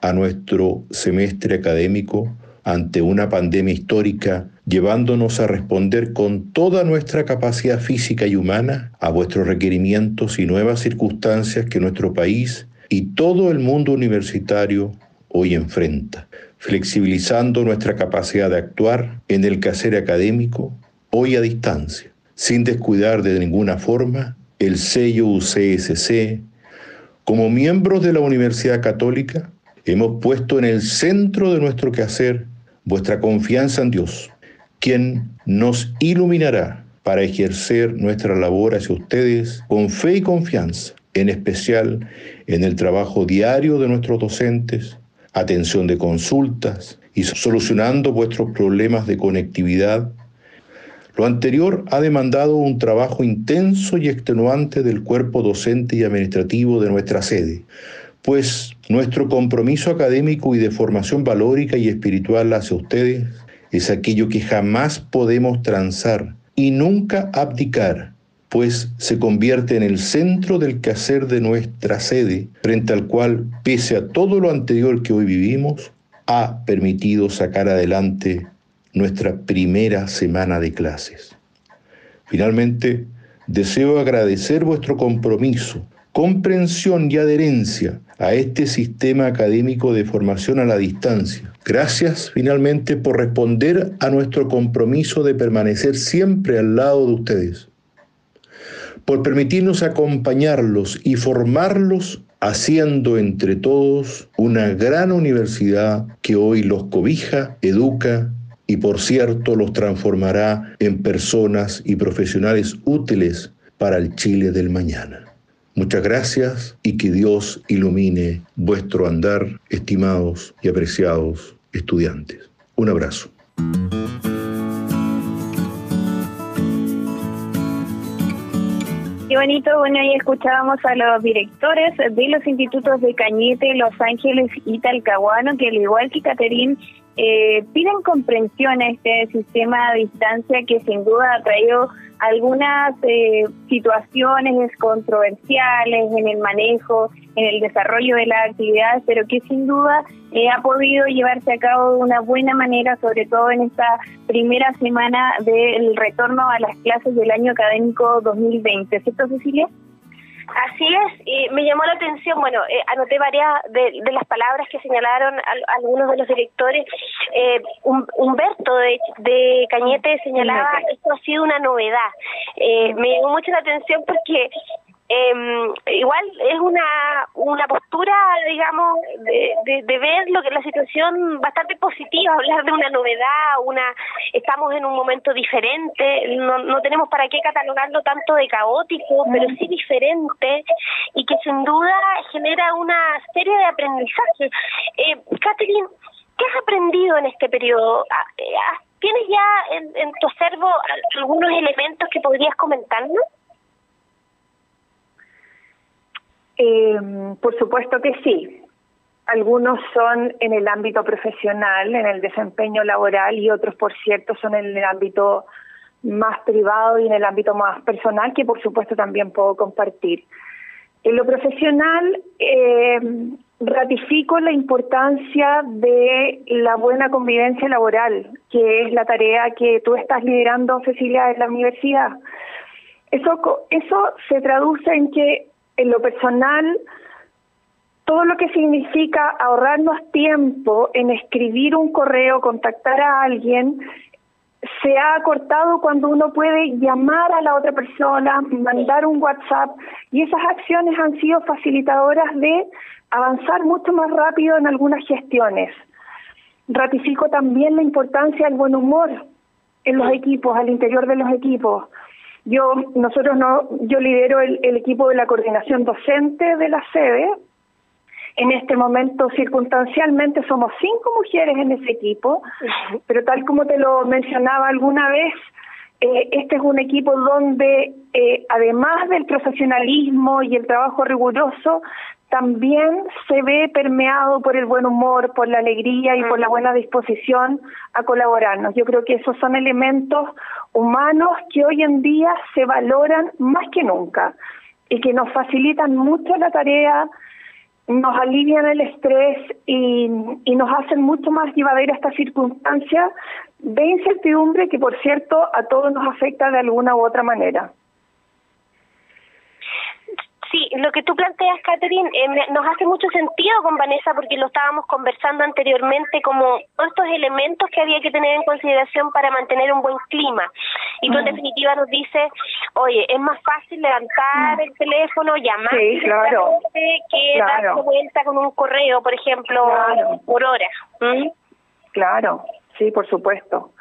S8: a nuestro semestre académico ante una pandemia histórica, llevándonos a responder con toda nuestra capacidad física y humana a vuestros requerimientos y nuevas circunstancias que nuestro país y todo el mundo universitario hoy enfrenta, flexibilizando nuestra capacidad de actuar en el quehacer académico hoy a distancia, sin descuidar de ninguna forma el sello UCSC. Como miembros de la Universidad Católica, hemos puesto en el centro de nuestro quehacer vuestra confianza en Dios, quien nos iluminará para ejercer nuestra labor hacia ustedes con fe y confianza, en especial en el trabajo diario de nuestros docentes, atención de consultas y solucionando vuestros problemas de conectividad. Lo anterior ha demandado un trabajo intenso y extenuante del cuerpo docente y administrativo de nuestra sede, pues nuestro compromiso académico y de formación valórica y espiritual hacia ustedes es aquello que jamás podemos transar y nunca abdicar, pues se convierte en el centro del quehacer de nuestra sede, frente al cual, pese a todo lo anterior que hoy vivimos, ha permitido sacar adelante nuestra primera semana de clases. Finalmente, deseo agradecer vuestro compromiso, comprensión y adherencia a este sistema académico de formación a la distancia. Gracias finalmente por responder a nuestro compromiso de permanecer siempre al lado de ustedes, por permitirnos acompañarlos y formarlos haciendo entre todos una gran universidad que hoy los cobija, educa y por cierto los transformará en personas y profesionales útiles para el Chile del mañana. Muchas gracias y que Dios ilumine vuestro andar, estimados y apreciados estudiantes. Un abrazo.
S2: Qué bonito, bueno, ahí escuchábamos a los directores de los institutos de Cañete, Los Ángeles y Talcahuano, que al igual que Caterín, eh, piden comprensión a este sistema a distancia que sin duda ha traído algunas eh, situaciones controversiales en el manejo, en el desarrollo de las actividades, pero que sin duda eh, ha podido llevarse a cabo de una buena manera, sobre todo en esta primera semana del retorno a las clases del año académico 2020. ¿Cierto, Cecilia?
S3: Así es, y me llamó la atención, bueno, eh, anoté varias de, las palabras que señalaron algunos de los directores. Eh, Humberto de, de, Cañete señalaba, esto ha sido una novedad. Eh, me llamó mucho la atención porque eh, igual es una, una postura, digamos, de, de, ver lo que la situación bastante positiva, hablar de una novedad, una estamos en un momento diferente, no, no tenemos para qué catalogarlo tanto de caótico, pero sí diferente y que sin duda genera una serie de aprendizajes. Eh, Catherine, ¿qué has aprendido en este periodo? Ah, eh, ah, ¿Tienes ya en, en tu acervo algunos elementos que podrías comentarnos?
S4: Eh, por supuesto que sí. Algunos son en el ámbito profesional, en el desempeño laboral, y otros, por cierto, son en el ámbito más privado y en el ámbito más personal, que por supuesto también puedo compartir. En lo profesional, eh, ratifico la importancia de la buena convivencia laboral, que es la tarea que tú estás liderando, Cecilia, en la universidad. Eso, eso se traduce en que en lo personal, todo lo que significa ahorrarnos tiempo en escribir un correo, contactar a alguien, se ha acortado cuando uno puede llamar a la otra persona, mandar un WhatsApp, y esas acciones han sido facilitadoras de avanzar mucho más rápido en algunas gestiones. Ratifico también la importancia del buen humor en los equipos, al interior de los equipos. Yo, nosotros no, yo lidero el, equipo de la coordinación docente de la sede. En este momento, circunstancialmente, somos cinco mujeres en ese equipo, pero tal como te lo mencionaba alguna vez, eh, este es un equipo donde, eh, además del profesionalismo y el trabajo riguroso, también se ve permeado por el buen humor, por la alegría y por la buena disposición a colaborarnos. Yo creo que esos son elementos humanos que hoy en día se valoran más que nunca y que nos facilitan mucho la tarea, nos alivian el estrés y, y nos hacen mucho más llevadera esta circunstancia de incertidumbre que, por cierto, a todos nos afecta de alguna u otra manera.
S3: Sí, lo que tú planteas, Catherine, eh, nos hace mucho sentido con Vanessa porque lo estábamos conversando anteriormente como todos estos elementos que había que tener en consideración para mantener un buen clima. Y tú en definitiva nos dices, oye, es más fácil levantar el teléfono, llamar
S4: sí, claro.
S3: que darse vuelta con un correo, por ejemplo, por hora.
S4: Claro, sí, por supuesto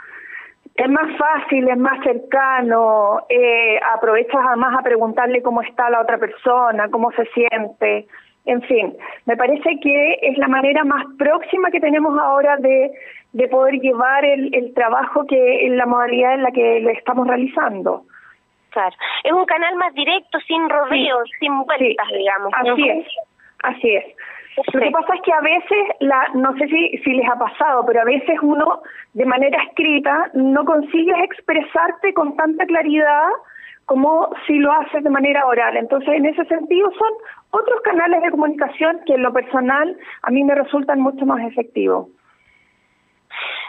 S4: es más fácil, es más cercano, eh, aprovechas además a preguntarle cómo está la otra persona, cómo se siente. En fin, me parece que es la manera más próxima que tenemos ahora de, de poder llevar el, el trabajo que en la modalidad en la que lo estamos realizando.
S3: Claro, es un canal más directo, sin rodeos, sin vueltas, digamos.
S4: Así es, así es. Lo que pasa es que a veces, la, no sé si, si les ha pasado, pero a veces uno de manera escrita no consigues expresarte con tanta claridad como si lo haces de manera oral. Entonces, en ese sentido, son otros canales de comunicación que en lo personal a mí me resultan mucho más efectivos.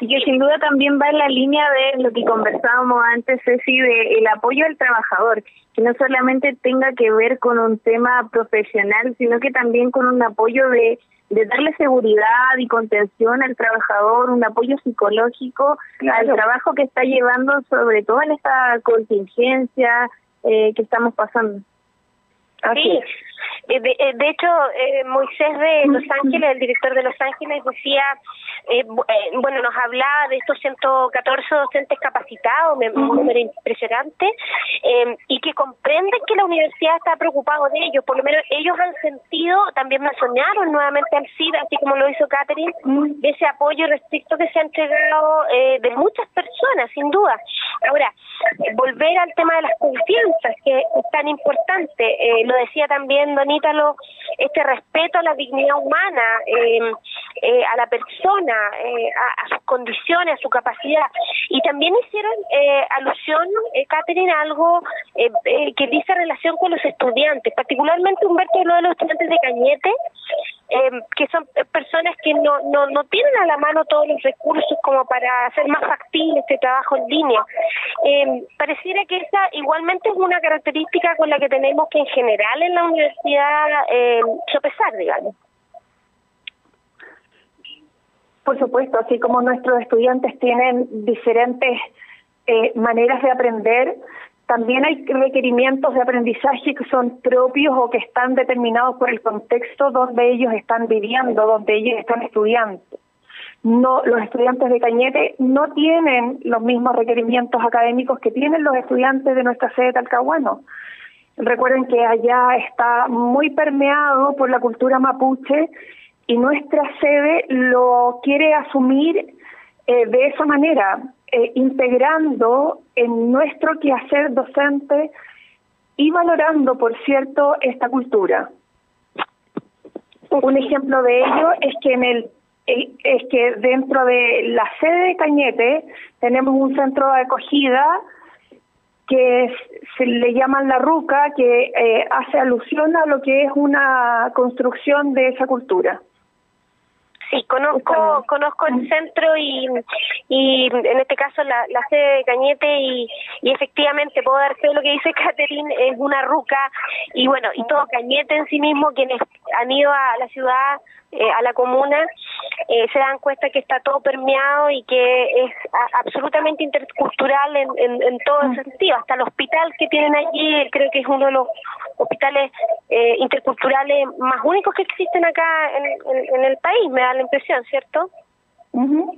S2: Y que sin duda también va en la línea de lo que conversábamos antes, Ceci, de el apoyo al trabajador, que no solamente tenga que ver con un tema profesional, sino que también con un apoyo de, de darle seguridad y contención al trabajador, un apoyo psicológico al trabajo que está llevando, sobre todo en esta contingencia eh, que estamos pasando.
S3: Así eh, De, eh, de, hecho, eh, Moisés de Los Ángeles, el director de Los Ángeles, decía, eh, bueno, nos hablaba de estos 114 docentes capacitados, un número impresionante, y que comprenden que la universidad está preocupado de ellos, por lo menos ellos han sentido, también mencionaron nuevamente al CID, así como lo hizo Catherine, ese apoyo restricto que se ha entregado de muchas personas, sin duda. Ahora, volver al tema de las confianzas, que es tan importante, lo decía también Don este respeto a la dignidad humana, eh, eh, a la persona, eh, a, sus condiciones, a su capacidad. Y también hicieron alusión, Catherine, a algo que dice relación con los estudiantes, particularmente Humberto lo de los estudiantes de Cañete, que son personas que no, no, no tienen a la mano todos los recursos como para hacer más factible este trabajo en línea. pareciera que esa igualmente es una característica con la que tenemos que en general en la universidad eh, sopesar, digamos.
S4: Por supuesto, así como nuestros estudiantes tienen diferentes eh, maneras de aprender, también hay requerimientos de aprendizaje que son propios o que están determinados por el contexto donde ellos están viviendo, donde ellos están estudiando. No, los estudiantes de Cañete no tienen los mismos requerimientos académicos que tienen los estudiantes de nuestra sede de Talcahuano. Recuerden que allá está muy permeado por la cultura mapuche y nuestra sede lo quiere asumir eh, de esa manera, eh, integrando en nuestro quehacer docente y valorando, por cierto, esta cultura. Un ejemplo de ello es que en el eh, es que dentro de la sede de Cañete tenemos un centro de acogida que se le llaman la ruca, que eh, hace alusión a lo que es una construcción de esa cultura.
S3: Sí, conozco conozco el centro y, y en este caso la, la sede de Cañete y, y efectivamente puedo dar fe lo que dice Catherine, es una ruca y bueno, y todo Cañete en sí mismo, quienes han ido a la ciudad eh, a la comuna, eh, se dan cuenta que está todo permeado y que es absolutamente intercultural en, en, en todo mm. sentido. Hasta el hospital que tienen allí, creo que es uno de los hospitales eh, interculturales más únicos que existen acá en, en, el país, me da la impresión, ¿cierto?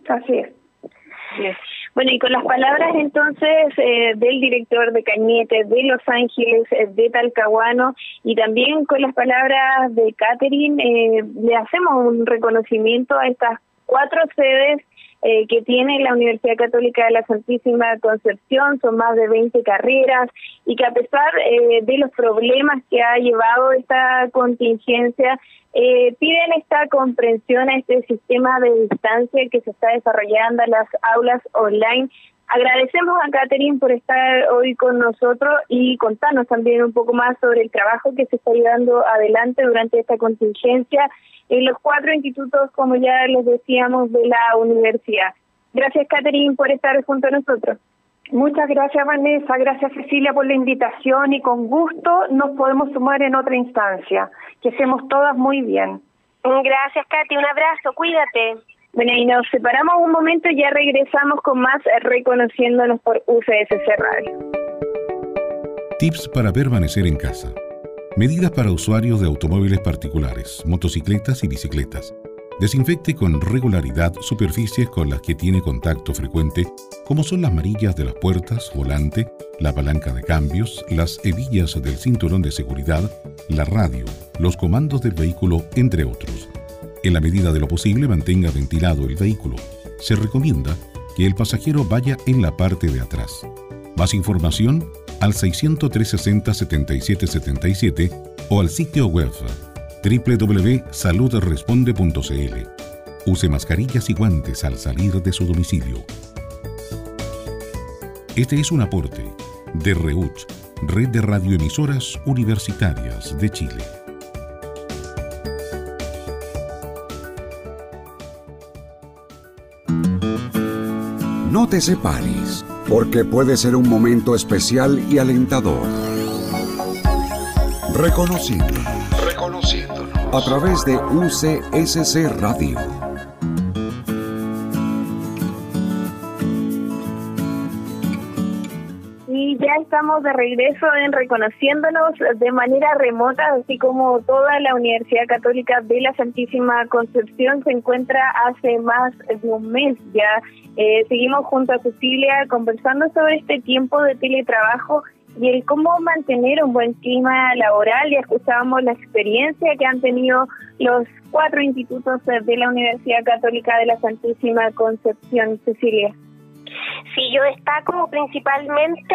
S4: así es.
S2: Bueno, y con las palabras entonces eh, del director de Cañete, de Los Ángeles, eh, de Talcahuano, y también con las palabras de Catherine, eh, le hacemos un reconocimiento a estas cuatro sedes eh, que tiene la Universidad Católica de la Santísima Concepción, son más de 20 carreras y que a pesar eh, de los problemas que ha llevado esta contingencia, eh, piden esta comprensión a este sistema de distancia que se está desarrollando en las aulas online. Agradecemos a Catherine por estar hoy con nosotros y contarnos también un poco más sobre el trabajo que se está llevando adelante durante esta contingencia en los cuatro institutos, como ya les decíamos, de la universidad. Gracias, Catherine, por estar junto a nosotros.
S4: Muchas gracias, Vanessa. Gracias, Cecilia, por la invitación y con gusto nos podemos sumar en otra instancia. Que hacemos todas muy bien.
S3: Gracias, Katy. Un abrazo. Cuídate.
S2: Bueno, y nos separamos un momento y ya regresamos con más reconociéndonos por UCSC Radio.
S1: Tips para permanecer en casa. Medidas para usuarios de automóviles particulares, motocicletas y bicicletas. Desinfecte con regularidad superficies con las que tiene contacto frecuente, como son las marillas de las puertas, volante,
S9: la palanca de cambios, las hebillas del cinturón de seguridad, la radio, los comandos del vehículo, entre otros. En la medida de lo posible mantenga ventilado el vehículo. Se recomienda que el pasajero vaya en la parte de atrás. Más información al 603 60 77 77 o al sitio web www.saludresponde.cl. Use mascarillas y guantes al salir de su domicilio. Este es un aporte de REUCH, Red de Radioemisoras Universitarias de Chile.
S1: No te separes, porque puede ser un momento especial y alentador. Reconociendo. Reconociéndonos. A través de UCSC Radio
S2: estamos de regreso en reconociéndonos de manera remota, así como toda la Universidad Católica de la Santísima Concepción se encuentra hace más de un mes ya. Eh, seguimos junto a Cecilia conversando sobre este tiempo de teletrabajo y el cómo mantener un buen clima laboral. Ya escuchábamos la experiencia que han tenido los cuatro institutos de la Universidad Católica de la Santísima Concepción, Cecilia.
S3: Sí, yo destaco principalmente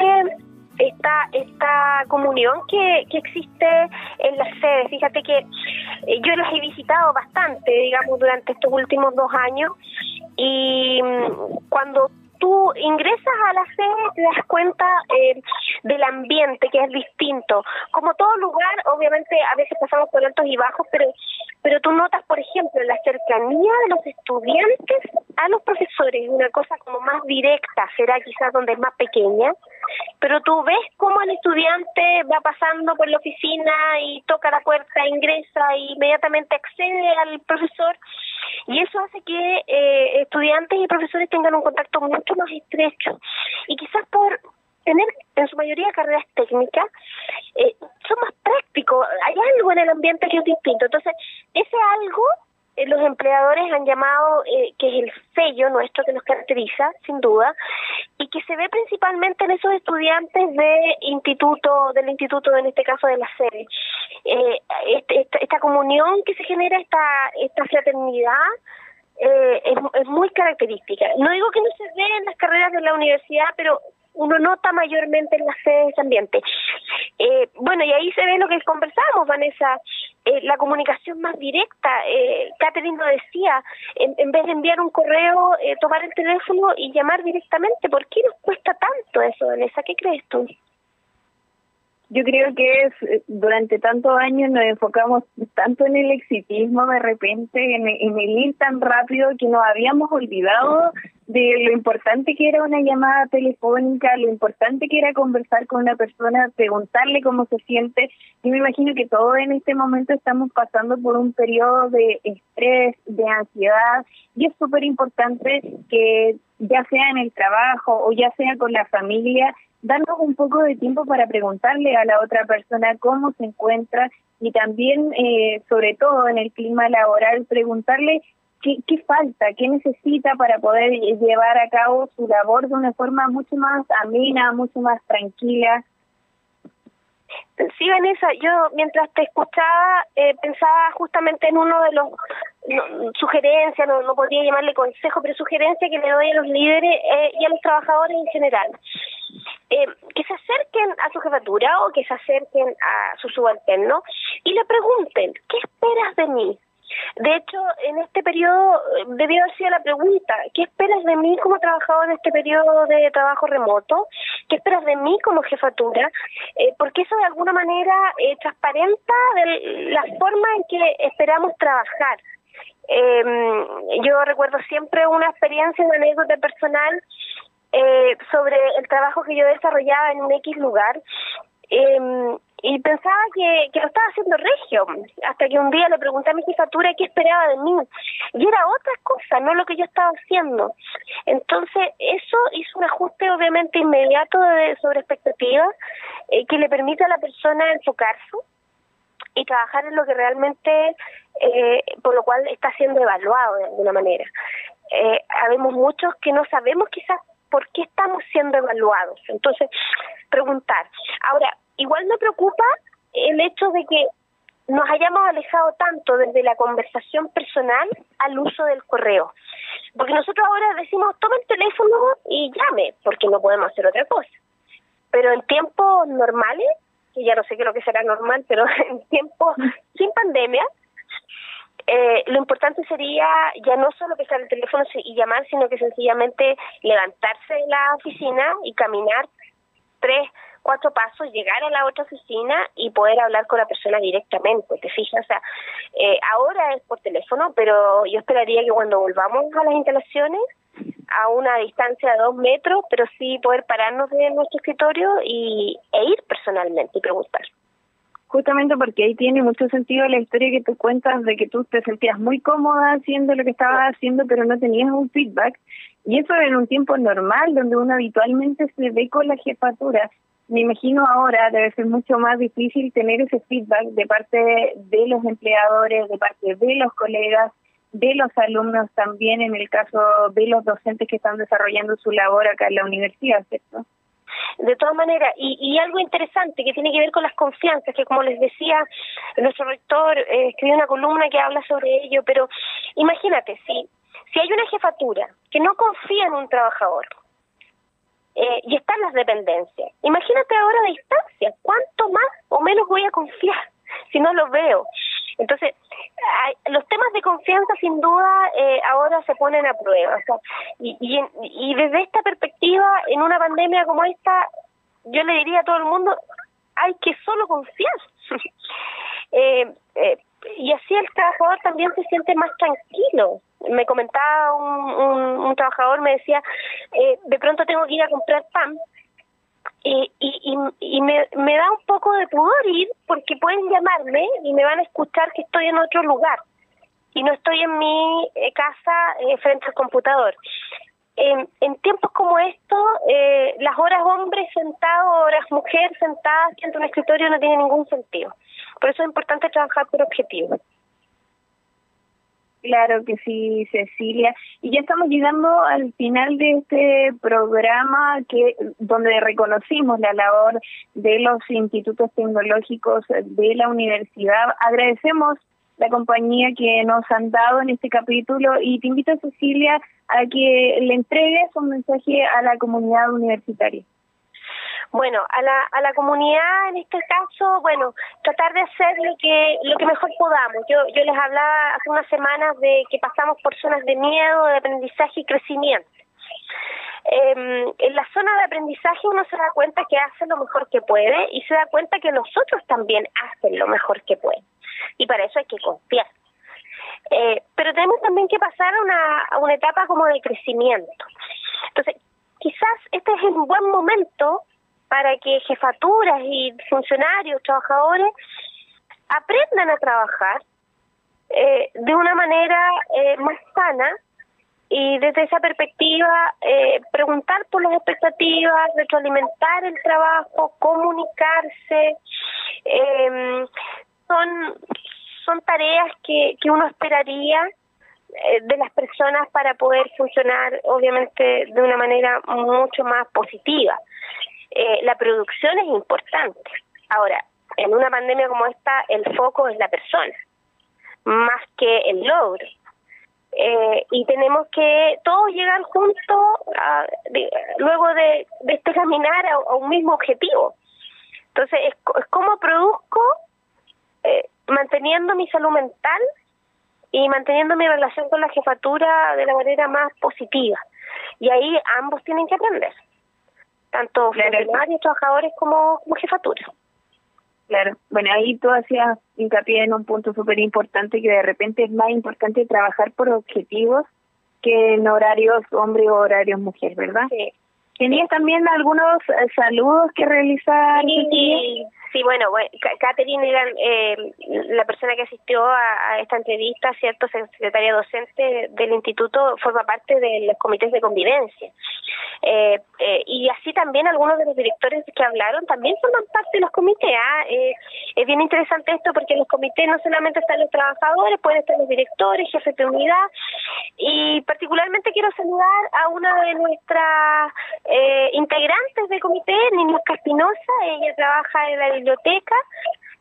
S3: esta, esta comunión que, que existe en las sedes. Fíjate que eh, yo las he visitado bastante, digamos, durante estos últimos dos años y mm, cuando tú ingresas a la sede te das cuenta eh, del ambiente que es distinto. Como todo lugar, obviamente a veces pasamos por altos y bajos, pero pero tú notas, por ejemplo, la cercanía de los estudiantes a los profesores, una cosa como más directa, será quizás donde es más pequeña, pero tú ves cómo el estudiante va pasando por la oficina y toca la puerta, ingresa e inmediatamente accede al profesor y eso hace que eh, estudiantes y profesores tengan un contacto mucho más estrecho. Y quizás por tener en su mayoría carreras técnicas, eh, son más prácticos, hay algo en el ambiente que es distinto. Entonces, ese algo eh, los empleadores han llamado eh, que es el sello nuestro que nos caracteriza, sin duda, y que se ve principalmente en esos estudiantes de instituto, del instituto, en este caso de la sede. Eh, este, esta, comunión que se genera, esta, esta fraternidad, eh, es, es, muy característica. No digo que no se ve en las carreras de la universidad, pero uno nota mayormente en las sedes ese ambiente. Eh, bueno, y ahí se ve lo que conversamos, Vanessa, eh, la comunicación más directa. Eh, Catherine lo decía, en, vez de enviar un correo, eh, tomar el teléfono y llamar directamente. ¿Por qué nos cuesta tanto eso, Vanessa? ¿Qué crees tú?
S2: Yo creo que es eh, durante tantos años nos enfocamos tanto en el exitismo de repente, en, en el ir tan rápido que nos habíamos olvidado de lo importante que era una llamada telefónica, lo importante que era conversar con una persona, preguntarle cómo se siente. Yo me imagino que todos en este momento estamos pasando por un periodo de estrés, de ansiedad, y es súper importante que ya sea en el trabajo o ya sea con la familia, darnos un poco de tiempo para preguntarle a la otra persona cómo se encuentra y también, eh, sobre todo en el clima laboral, preguntarle qué, qué falta, qué necesita para poder llevar a cabo su labor de una forma mucho más amena, mucho más tranquila.
S3: Sí, Vanessa, yo mientras te escuchaba eh, pensaba justamente en uno de los sugerencias, no, podría llamarle consejo, pero sugerencia que le doy a los líderes eh, y a los trabajadores en general. Eh, que se acerquen a su jefatura o que se acerquen a su subalterno y le pregunten, ¿qué esperas de mí? De hecho, en este periodo debió haber sido la pregunta, ¿qué esperas de mí como trabajador en este periodo de trabajo remoto? ¿Qué esperas de mí como jefatura? Eh, porque eso de alguna manera eh, transparenta de la forma en que esperamos trabajar. Eh, yo recuerdo siempre una experiencia, una anécdota personal eh, sobre el trabajo que yo desarrollaba en un X lugar. Eh, y pensaba que, que lo estaba haciendo regio, hasta que un día le pregunté a mi jefatura qué esperaba de mí, y era otra cosa, no lo que yo estaba haciendo. Entonces, eso hizo un ajuste obviamente inmediato de, sobre expectativas, eh, que le permite a la persona enfocarse y trabajar en lo que realmente, eh, por lo cual está siendo evaluado de alguna manera. Eh, habemos muchos que no sabemos quizás por qué estamos siendo evaluados. Entonces, preguntar. Ahora, igual me preocupa el hecho de que nos hayamos alejado tanto desde la conversación personal al uso del correo. Porque nosotros ahora decimos, toma el teléfono y llame, porque no podemos hacer otra cosa. Pero en tiempos normales, que ya no sé qué es lo que será normal, pero en tiempos sin pandemia, eh, lo importante sería ya no solo que el teléfono y llamar, sino que sencillamente levantarse de la oficina y caminar tres, cuatro pasos, llegar a la otra oficina y poder hablar con la persona directamente, ¿te fijas? O sea, eh, ahora es por teléfono, pero yo esperaría que cuando volvamos a las instalaciones, a una distancia de dos metros, pero sí poder pararnos de nuestro escritorio y, e ir personalmente y preguntar
S2: justamente porque ahí tiene mucho sentido la historia que tú cuentas de que tú te sentías muy cómoda haciendo lo que estabas haciendo, pero no tenías un feedback. Y eso en un tiempo normal, donde uno habitualmente se ve con la jefatura. Me imagino ahora debe ser mucho más difícil tener ese feedback de parte de los empleadores, de parte de los colegas, de los alumnos también, en el caso de los docentes que están desarrollando su labor acá en la universidad, ¿cierto?
S3: De todas maneras, y, y algo interesante que tiene que ver con las confianzas, que como les decía, nuestro rector eh, escribió una columna que habla sobre ello, pero imagínate, si, si hay una jefatura que no confía en un trabajador, eh, y están las dependencias. Imagínate ahora a distancia, ¿cuánto más o menos voy a confiar si no lo veo? Entonces, los temas de confianza sin duda eh, ahora se ponen a prueba. y, y, desde esta perspectiva, en una pandemia como esta, yo le diría a todo el mundo, hay que solo confiar. eh, eh, y así el trabajador también se siente más tranquilo. Me comentaba un, un, un trabajador, me decía, eh, de pronto tengo que ir a comprar pan y, y, y me, da un poco de pudor ir porque pueden llamarme y me van a escuchar que estoy en otro lugar y no estoy en mi eh, casa eh, frente al computador. En, en tiempos como estos, eh, las horas hombres sentados, horas mujer sentadas frente a un escritorio no tiene ningún sentido. Por eso es importante trabajar por objetivos.
S2: Claro que sí, Cecilia. Y ya estamos llegando al final de este programa que donde reconocimos la labor de los institutos tecnológicos de la universidad. Agradecemos la compañía que nos han dado en este capítulo y te invito, Cecilia, a que le entregues un mensaje a la comunidad universitaria.
S3: Bueno, a la, a la comunidad en este caso, bueno, tratar de hacer lo que lo que mejor podamos. Yo yo les hablaba hace unas semanas de que pasamos por zonas de miedo, de aprendizaje y crecimiento. Eh, en la zona de aprendizaje uno se da cuenta que hace lo mejor que puede y se da cuenta que los otros también hacen lo mejor que pueden. Y para eso hay que confiar. Eh, pero tenemos también que pasar a una, a una etapa como de crecimiento. Entonces, quizás este es un buen momento para que jefaturas y funcionarios, trabajadores, aprendan a trabajar eh, de una manera eh, más sana y desde esa perspectiva eh, preguntar por las expectativas, retroalimentar el trabajo, comunicarse, eh, son, son tareas que, que uno esperaría eh, de las personas para poder funcionar obviamente de una manera mucho más positiva eh, la producción es importante. Ahora, en una pandemia como esta, el foco es la persona, más que el logro. Eh, y tenemos que todos llegar juntos luego de, este caminar a, un mismo objetivo. Entonces, es, es produzco eh, manteniendo mi salud mental y manteniendo mi relación con la jefatura de la manera más positiva. Y ahí ambos tienen que aprender tanto funcionarios, trabajadores como, como jefatura.
S2: Claro, bueno, ahí tú hacías hincapié en un punto súper importante que de repente es más importante trabajar por objetivos que en horarios hombre o horarios mujer, ¿verdad? Sí. ¿Tenías también algunos eh, saludos que realizar?
S3: Sí, Sí, bueno, Catherine era eh, la persona que asistió a, esta entrevista, ¿cierto? Secretaria docente del instituto, forma parte de los comités de convivencia. Eh, eh, y así también algunos de los directores que hablaron también forman parte de los comités. ¿ah? es bien interesante esto porque en los comités no solamente están los trabajadores, pueden estar los directores, jefes de unidad. Y particularmente quiero saludar a una de nuestras integrantes del comité, Niña Caspinosa. Ella trabaja en la biblioteca.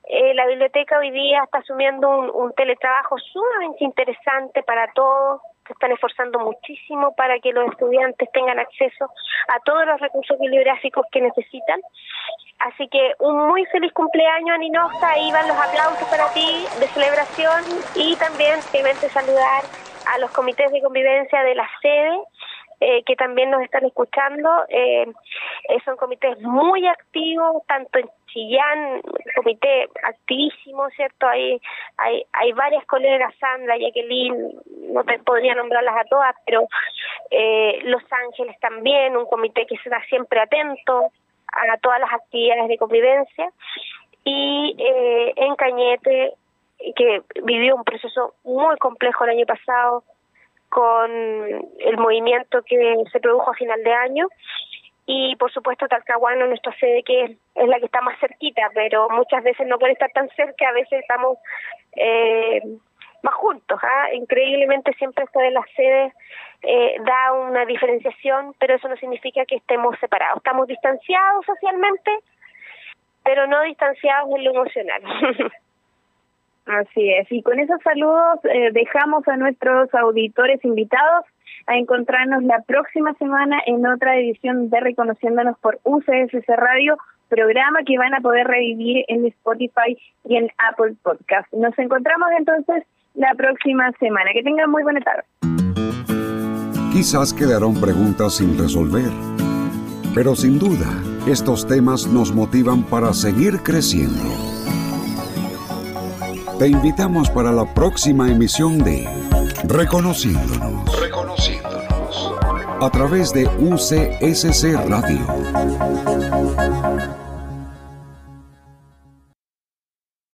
S3: Eh, la biblioteca hoy día está asumiendo un, teletrabajo sumamente interesante para todos se están esforzando muchísimo para que los estudiantes tengan acceso a todos los recursos bibliográficos que necesitan. Así que un muy feliz cumpleaños, Aninosa. Ahí van los aplausos para ti de celebración y también simplemente saludar a los comités de convivencia de la sede eh, que también nos están escuchando. Eh, son comités muy activos, tanto en Chillán, comité activísimo, ¿cierto? Hay, hay, hay varias colegas, Sandra, Jacqueline, no te podría nombrarlas a todas, pero Los Ángeles también, un comité que está siempre atento a todas las actividades de convivencia. Y en Cañete, que vivió un proceso muy complejo el año pasado, con el movimiento que se produjo a final de año y por supuesto Talcahuano, nuestra sede que es, la que está más cerquita, pero muchas veces no puede estar tan cerca, a veces estamos eh, más juntos. ¿ah? Increíblemente siempre esto de las sedes eh, da una diferenciación, pero eso no significa que estemos separados. Estamos distanciados socialmente, pero no distanciados en lo emocional.
S2: Así es. Y con esos saludos eh, dejamos a nuestros auditores invitados a encontrarnos la próxima semana en otra edición de Reconociéndonos por UCSC Radio, programa que van a poder revivir en Spotify y en Apple Podcast. Nos encontramos entonces la próxima semana. Que tengan muy buena tarde.
S1: Quizás quedaron preguntas sin resolver, pero sin duda estos temas nos motivan para seguir creciendo. Te invitamos para la próxima emisión de Reconociéndonos. A través de UCSC Radio.